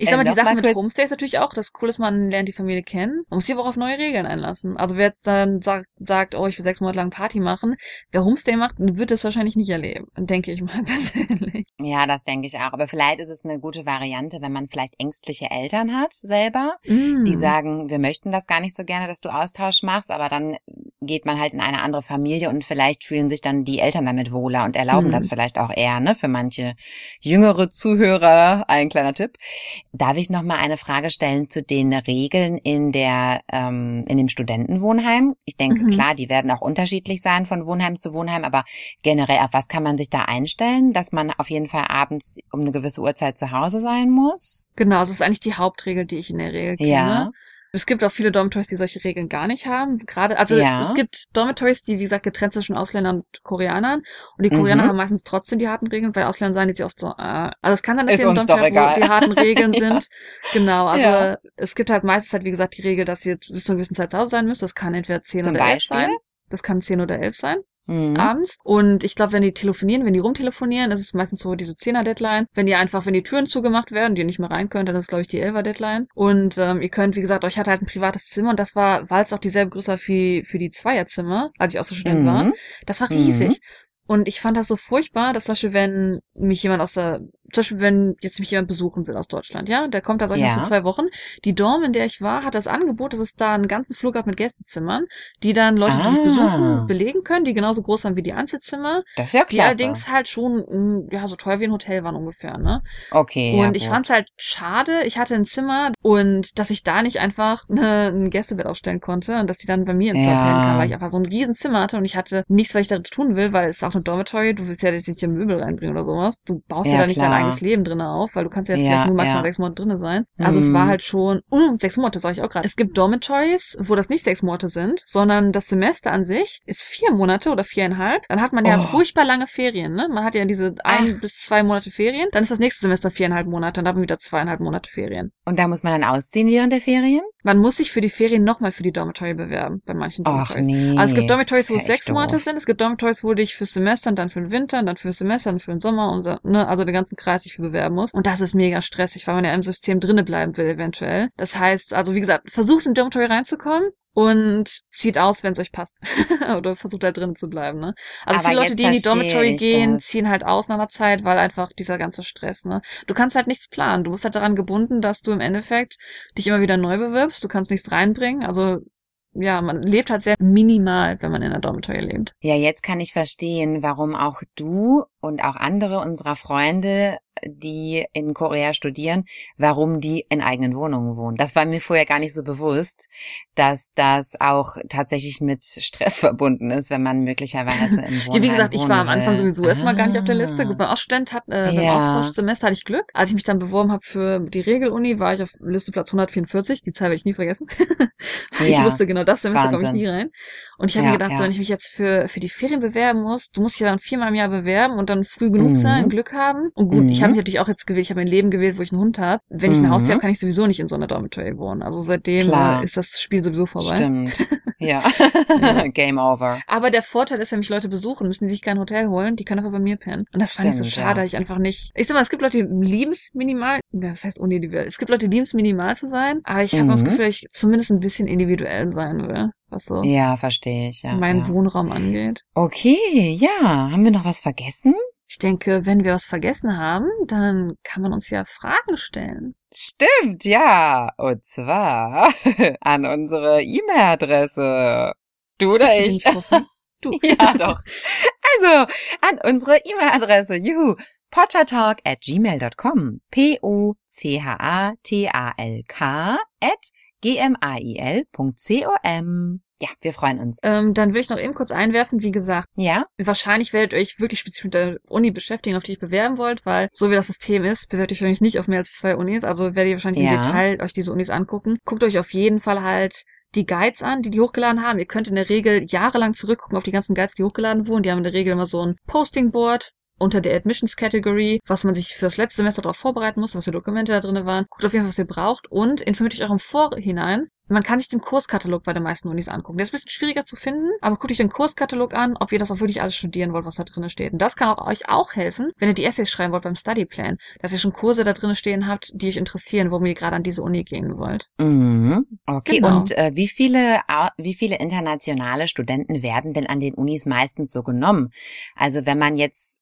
Ich sag mal, die Sache mit Homestay ist natürlich auch, das cool ist, man lernt die Familie kennen. Man muss sich aber auch auf neue Regeln einlassen. Also wer jetzt dann sagt, sagt, oh, ich will sechs Monate lang Party machen, wer Homestay macht, wird das wahrscheinlich nicht erleben, denke ich mal persönlich. Ja, das denke ich auch. Aber vielleicht ist es eine gute Variante, wenn man vielleicht ängstliche Eltern hat selber, mm. die sagen, wir möchten das gar nicht so gerne, dass du Austausch machst, aber dann geht man halt in eine andere Familie und vielleicht fühlen sich dann die Eltern damit wohler und erlauben mm. das vielleicht auch eher, ne? Für manche jüngere Zuhörer ein kleiner Tipp. Darf ich noch mal eine Frage stellen zu den Regeln in der ähm, in dem Studentenwohnheim? Ich denke, mhm. klar, die werden auch unterschiedlich sein von Wohnheim zu Wohnheim, aber generell auf was kann man sich da einstellen, dass man auf jeden Fall abends um eine gewisse Uhrzeit zu Hause sein muss? Genau, das ist eigentlich die Hauptregel, die ich in der Regel kenne. Ja. Es gibt auch viele Dormitories, die solche Regeln gar nicht haben. Gerade, also ja. es gibt Dormitories, die, wie gesagt, getrennt sind zwischen Ausländern und Koreanern. Und die Koreaner mhm. haben meistens trotzdem die harten Regeln, weil Ausländer sagen die sich oft so, äh, also es kann dann, dass ihr im Dormitory wo die harten Regeln sind. ja. Genau, also ja. es gibt halt meistens halt, wie gesagt, die Regel, dass ihr bis zu einer gewissen Zeit zu Hause sein müsst. Das kann entweder 10 Zum oder 11 sein. Das kann 10 oder 11 sein mhm. abends. Und ich glaube, wenn die telefonieren, wenn die rumtelefonieren, ist es meistens so diese 10er-Deadline. Wenn die einfach, wenn die Türen zugemacht werden, die ihr nicht mehr rein könnt, dann ist, glaube ich, die 11er-Deadline. Und ähm, ihr könnt, wie gesagt, euch hatte halt ein privates Zimmer und das war, weil es auch dieselbe Größe wie für die Zweierzimmer, als ich auch so Student mhm. war. Das war riesig. Mhm. Und ich fand das so furchtbar, dass zum Beispiel, wenn mich jemand aus der, zum Beispiel, wenn jetzt mich jemand besuchen will aus Deutschland, ja, der kommt da, sag ich ja. mal, für zwei Wochen. Die Dorm, in der ich war, hat das Angebot, dass es da einen ganzen Flur gab mit Gästezimmern, die dann Leute, ah. die mich besuchen, belegen können, die genauso groß sind wie die Einzelzimmer. Das ist ja klasse. Die allerdings halt schon, mm, ja, so teuer wie ein Hotel waren ungefähr, ne? Okay. Und ja, ich fand's halt schade, ich hatte ein Zimmer und dass ich da nicht einfach ne, ein Gästebett aufstellen konnte und dass sie dann bei mir Zimmer ja. pennen kann, weil ich einfach so ein riesen Zimmer hatte und ich hatte nichts, was ich da tun will, weil es auch eine Dormitory, du willst ja jetzt nicht hier Möbel reinbringen oder sowas. Du baust ja, ja da nicht dein eigenes Leben drin auf, weil du kannst ja, ja vielleicht nur maximal ja. sechs Monate drinne sein. Also mhm. es war halt schon, uh, sechs Monate, sag ich auch gerade. Es gibt Dormitories, wo das nicht sechs Monate sind, sondern das Semester an sich ist vier Monate oder viereinhalb. Dann hat man ja oh. furchtbar lange Ferien, ne? Man hat ja diese ein Ach. bis zwei Monate Ferien. Dann ist das nächste Semester viereinhalb Monate, dann hat man wieder zweieinhalb Monate Ferien. Und da muss man dann ausziehen während der Ferien? Man muss sich für die Ferien nochmal für die Dormitory bewerben, bei manchen Dormitories. Ach, nee. Also es gibt Dormitories, wo es sechs doof. Monate sind, es gibt Dormitories, wo dich fürs Semester und dann für den Winter und dann fürs Semester und für den Sommer und ne, also den ganzen Kreis sich für bewerben muss. Und das ist mega stressig, weil man ja im System drinne bleiben will, eventuell. Das heißt, also wie gesagt, versucht in Dormitory reinzukommen, und zieht aus, wenn es euch passt. Oder versucht halt drin zu bleiben, ne? Also Aber viele Leute, die in die Dormitory gehen, das. ziehen halt aus nach einer Zeit, weil einfach dieser ganze Stress, ne? Du kannst halt nichts planen. Du bist halt daran gebunden, dass du im Endeffekt dich immer wieder neu bewirbst. Du kannst nichts reinbringen. Also ja, man lebt halt sehr minimal, wenn man in einer Dormitory lebt. Ja, jetzt kann ich verstehen, warum auch du und auch andere unserer Freunde die in Korea studieren, warum die in eigenen Wohnungen wohnen. Das war mir vorher gar nicht so bewusst, dass das auch tatsächlich mit Stress verbunden ist, wenn man möglicherweise im Wohnheim Ja, wie gesagt, ich war am Anfang sowieso ah. erstmal gar nicht auf der Liste. Beim Austauschstudent hat, äh, beim Ja. Austauschsemester hatte ich Glück. Als ich mich dann beworben habe für die Regeluni, war ich auf Liste Platz 144. Die Zahl werde ich nie vergessen. ich Ja. wusste genau, das Semester komme ich nie rein. Und ich habe Ja, mir gedacht, so, wenn ich mich jetzt für, für die Ferien bewerben muss, du musst dich ja dann viermal im Jahr bewerben und dann früh genug Mhm. sein, Glück haben. Und gut, ich Mhm. habe mich natürlich auch jetzt gewählt, ich habe mein Leben gewählt, wo ich einen Hund habe. Wenn ich ein Mhm. Haustier habe, kann ich sowieso nicht in so einer Dormitory wohnen. Also seitdem Klar. äh, ist das Spiel sowieso vorbei. Stimmt. Ja. Game over. Aber der Vorteil ist, wenn mich Leute besuchen, müssen die sich kein Hotel holen, die können einfach bei mir pennen. Und das fand ich so Stimmt, schade, ja. ich einfach nicht. Ich sag mal, es gibt Leute, die lieben es minimal. Ja, was heißt unindividuell? Es gibt Leute, die lieben es minimal zu sein, aber ich habe Mhm. das Gefühl, dass ich zumindest ein bisschen individuell sein will, was so Ja, verstehe ich. Ja, meinen ja. Wohnraum angeht. Okay, ja. Haben wir noch was vergessen? Ich denke, wenn wir was vergessen haben, dann kann man uns ja Fragen stellen. Stimmt, ja. Und zwar an unsere E-Mail-Adresse. Du oder ich? ich? Du. Ja, doch. Also, an unsere E-Mail-Adresse, juhu, pottertalk at gmail.com. P-O-C-H-A-T-A-L-K at g-m-a-i-l.com. Ja, wir freuen uns. Ähm, dann will ich noch eben kurz einwerfen, wie gesagt, Ja? wahrscheinlich werdet ihr euch wirklich spezifisch mit der Uni beschäftigen, auf die ihr bewerben wollt, weil so wie das System ist, bewerbt ihr euch wahrscheinlich nicht auf mehr als zwei Unis, also werdet ihr wahrscheinlich Ja. im Detail euch diese Unis angucken. Guckt euch auf jeden Fall halt die Guides an, die die hochgeladen haben. Ihr könnt in der Regel jahrelang zurückgucken auf die ganzen Guides, die hochgeladen wurden. Die haben in der Regel immer so ein Posting-Board unter der Admissions Category, was man sich fürs letzte Semester darauf vorbereiten muss, was für Dokumente da drin waren. Guckt auf jeden Fall, was ihr braucht und informiert euch auch im Vorhinein. Man kann sich den Kurskatalog bei den meisten Unis angucken. Der ist ein bisschen schwieriger zu finden, aber guckt euch den Kurskatalog an, ob ihr das auch wirklich alles studieren wollt, was da drin steht. Und das kann auch euch auch helfen, wenn ihr die Essays schreiben wollt beim Studyplan, dass ihr schon Kurse da drin stehen habt, die euch interessieren, warum ihr gerade an diese Uni gehen wollt. Mhm. Okay, Genau. und äh, wie viele wie viele internationale Studenten werden denn an den Unis meistens so genommen? Also wenn man jetzt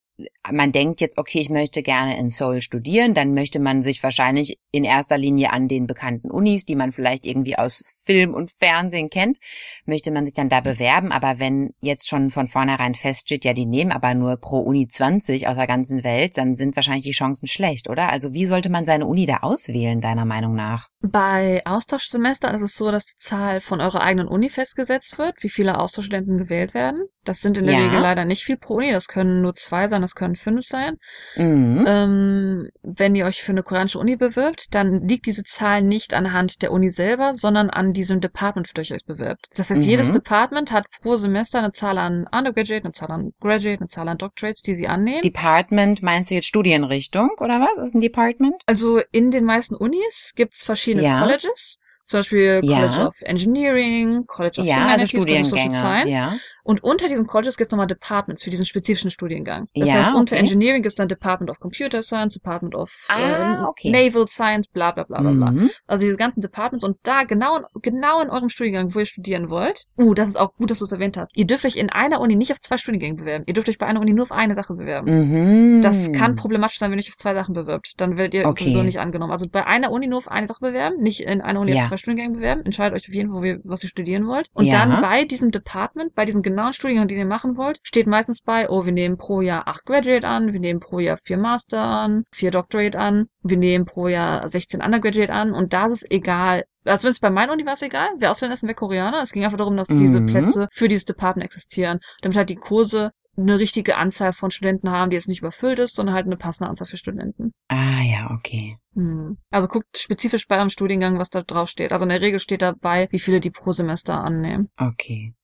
man denkt jetzt, okay, ich möchte gerne in Seoul studieren, dann möchte man sich wahrscheinlich in erster Linie an den bekannten Unis, die man vielleicht irgendwie aus Film und Fernsehen kennt, möchte man sich dann da bewerben. Aber wenn jetzt schon von vornherein feststeht, ja, die nehmen aber nur pro Uni 20 aus der ganzen Welt, dann sind wahrscheinlich die Chancen schlecht, oder? Also wie sollte man seine Uni da auswählen, deiner Meinung nach? Bei Austauschsemestern ist es so, dass die Zahl von eurer eigenen Uni festgesetzt wird, wie viele Austauschstudenten gewählt werden. Das sind in der Ja. Regel leider nicht viel pro Uni, das können nur zwei sein, das können fünf sein. Mhm. Ähm, wenn ihr euch für eine koreanische Uni bewirbt, dann liegt diese Zahl nicht anhand der Uni selber, sondern an diesem Department, für das ihr euch bewirbt. Das heißt, Mhm. jedes Department hat pro Semester eine Zahl an Undergraduate, eine Zahl an Graduate, eine Zahl an Doctorates, die sie annehmen. Department, meinst du jetzt Studienrichtung oder was? Ist ein Department? Also in den meisten Unis gibt's verschiedene Ja. Colleges. Zum Beispiel Ja. College of Engineering, College of Ja, also Humanities, College of Social. Science. Ja. Und unter diesen Colleges gibt es nochmal Departments für diesen spezifischen Studiengang. Das Ja, heißt, unter okay. Engineering gibt es dann Department of Computer Science, Department of Ah, äh, okay. Naval Science, bla bla bla bla bla. Mhm. Also diese ganzen Departments und da genau, genau in eurem Studiengang, wo ihr studieren wollt. Uh, das ist auch gut, dass du es erwähnt hast. Ihr dürft euch in einer Uni nicht auf zwei Studiengänge bewerben. Ihr dürft euch bei einer Uni nur auf eine Sache bewerben. Mhm. Das kann problematisch sein, wenn ihr euch auf zwei Sachen bewirbt. Dann werdet ihr Okay. sowieso nicht angenommen. Also bei einer Uni nur auf eine Sache bewerben, nicht in einer Uni Ja. auf zwei Studiengänge bewerben. Entscheidet euch auf jeden Fall, ihr, was ihr studieren wollt. Und Ja. dann bei diesem Department, bei diesem genauen Studiengang, den ihr machen wollt, steht meistens bei, oh, wir nehmen pro Jahr acht Graduate an, wir nehmen pro Jahr vier Master an, vier Doctorate an, wir nehmen pro Jahr 16 Undergraduate an und da ist es egal, also wenn es bei meiner Uni war es egal, wer Ausländer ist und wer Koreaner. Es ging einfach darum, dass diese Mhm. Plätze für dieses Department existieren, damit halt die Kurse eine richtige Anzahl von Studenten haben, die jetzt nicht überfüllt ist, sondern halt eine passende Anzahl für Studenten. Ah ja, okay. Hm. Also guckt spezifisch bei eurem Studiengang, was da drauf steht. Also in der Regel steht dabei, wie viele die pro Semester annehmen. Okay.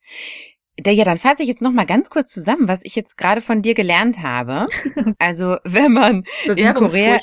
Ja, dann fasse ich jetzt noch mal ganz kurz zusammen, was ich jetzt gerade von dir gelernt habe. Also, wenn man ist Korea-.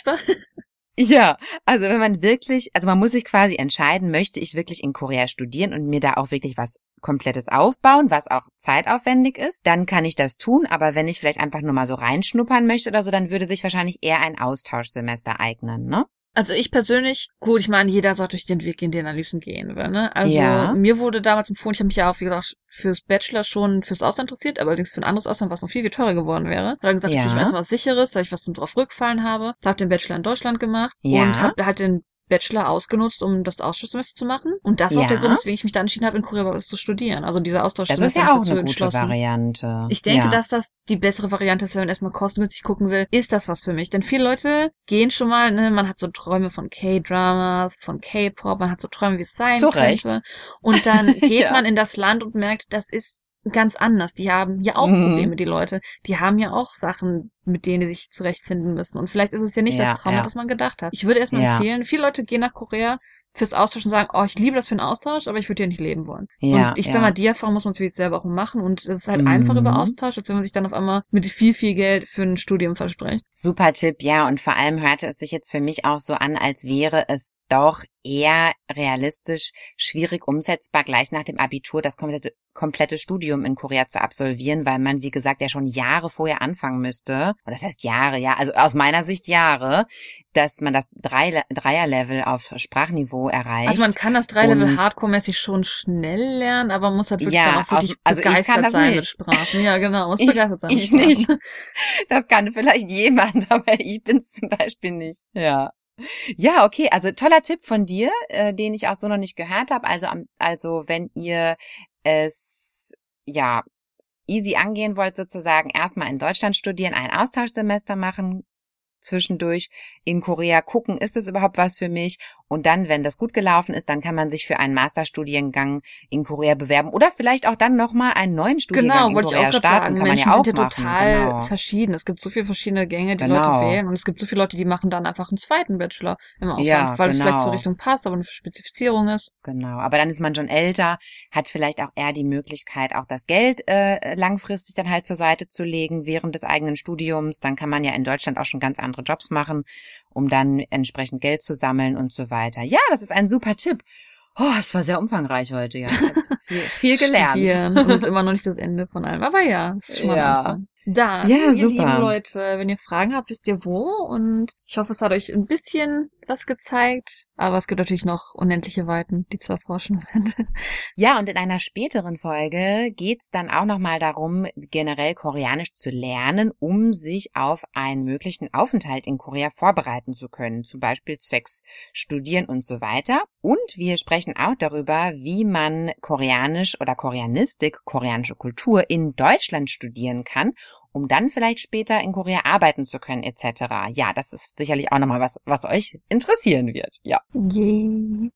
Ja, also wenn man wirklich, also man muss sich quasi entscheiden, möchte ich wirklich in Korea studieren und mir da auch wirklich was komplettes aufbauen, was auch zeitaufwendig ist, dann kann ich das tun, aber wenn ich vielleicht einfach nur mal so reinschnuppern möchte oder so, dann würde sich wahrscheinlich eher ein Austauschsemester eignen, ne? Also ich persönlich, gut, ich meine, jeder sollte durch den Weg gehen, den er am liebsten gehen will. Ne? Also Ja. mir wurde damals empfohlen, ich habe mich ja auch, wie gesagt, fürs Bachelor schon fürs Ausland interessiert, aber allerdings für ein anderes Ausland, was noch viel, viel teurer geworden wäre. Und dann gesagt, Ja. okay, ich weiß was Sicheres, da ich was zum drauf rückfallen habe. Habe den Bachelor in Deutschland gemacht Ja. und habe halt den Bachelor ausgenutzt, um das Austauschsemester zu machen. Und das ist ja. auch der Grund, weswegen ich mich dann entschieden habe, in Korea was zu studieren. Also dieser Austauschsemester. Das ist ja auch eine gute Variante. Ich denke, ja. dass das die bessere Variante ist, wenn man erstmal kostengünstig gucken will, ist das was für mich. Denn viele Leute gehen schon mal, ne, man hat so Träume von K-Dramas, von K-Pop, man hat so Träume, wie es sein Zu könnte. Und dann geht ja. man in das Land und merkt, das ist ganz anders. Die haben ja auch mhm. Probleme, die Leute. Die haben ja auch Sachen, mit denen sie sich zurechtfinden müssen. Und vielleicht ist es ja nicht ja, das Trauma, ja. das man gedacht hat. Ich würde erstmal ja. empfehlen, viele Leute gehen nach Korea fürs Austausch und sagen, oh, ich liebe das für einen Austausch, aber ich würde ja nicht leben wollen. Ja, und ich sag mal, die Erfahrung muss man sich selber auch machen und es ist halt mhm. einfach über Austausch, als wenn man sich dann auf einmal mit viel, viel Geld für ein Studium verspricht. Super Tipp, ja, und vor allem hörte es sich jetzt für mich auch so an, als wäre es doch eher realistisch schwierig umsetzbar, gleich nach dem Abitur das komplette, komplette Studium in Korea zu absolvieren, weil man, wie gesagt, ja schon Jahre vorher anfangen müsste. Und das heißt Jahre, ja, also aus meiner Sicht Jahre, dass man das Drei Dreier-Level auf Sprachniveau erreicht. Also man kann das Drei-Level Hardcore-mäßig schon schnell lernen, aber man muss halt wirklich ja, auch wirklich aus, also begeistert sein nicht. mit Sprachen. Ja, genau, muss ich, begeistert sein. Ich nicht. Das kann vielleicht jemand, aber ich bin's zum Beispiel nicht. Ja. Ja, okay, also toller Tipp von dir, äh, den ich auch so noch nicht gehört habe. Also, also wenn ihr es ja easy angehen wollt, sozusagen erstmal in Deutschland studieren, ein Austauschsemester machen, zwischendurch in Korea gucken, ist es überhaupt was für mich? Und dann, wenn das gut gelaufen ist, dann kann man sich für einen Masterstudiengang in Korea bewerben oder vielleicht auch dann nochmal einen neuen Studiengang genau, in Korea ich auch starten. Sagen. Kann Menschen man ja auch sind ja total genau. verschieden. Es gibt so viele verschiedene Gänge, die genau. Leute wählen und es gibt so viele Leute, die machen dann einfach einen zweiten Bachelor im Ausland, ja, weil genau. es vielleicht zur Richtung passt, aber eine Spezifizierung ist. Genau, aber dann ist man schon älter, hat vielleicht auch eher die Möglichkeit, auch das Geld äh, langfristig dann halt zur Seite zu legen während des eigenen Studiums. Dann kann man ja in Deutschland auch schon ganz andere Jobs machen um dann entsprechend Geld zu sammeln und so weiter. Ja, das ist ein super Tipp. Oh, es war sehr umfangreich heute, ja. Viel, viel gelernt. Studieren und ist immer noch nicht das Ende von allem. Aber ja, ist schon mal ja. Dann, ja, ihr super. lieben Leute, wenn ihr Fragen habt, wisst ihr wo. Und ich hoffe, es hat euch ein bisschen was gezeigt. Aber es gibt natürlich noch unendliche Weiten, die zu erforschen sind. Ja, und in einer späteren Folge geht's dann auch nochmal darum, generell Koreanisch zu lernen, um sich auf einen möglichen Aufenthalt in Korea vorbereiten zu können. Zum Beispiel zwecks Studieren und so weiter. Und wir sprechen auch darüber, wie man Koreanisch oder Koreanistik, koreanische Kultur in Deutschland studieren kann um dann vielleicht später in Korea arbeiten zu können etc. Ja, das ist sicherlich auch nochmal was, was euch interessieren wird. Ja. Yay.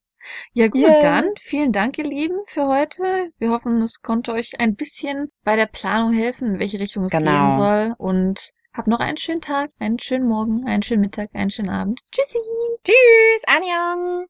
Ja gut, yeah. dann vielen Dank, ihr Lieben, für heute. Wir hoffen, es konnte euch ein bisschen bei der Planung helfen, in welche Richtung es genau. gehen soll. Und habt noch einen schönen Tag, einen schönen Morgen, einen schönen Mittag, einen schönen Abend. Tschüssi. Tschüss, Annyeong.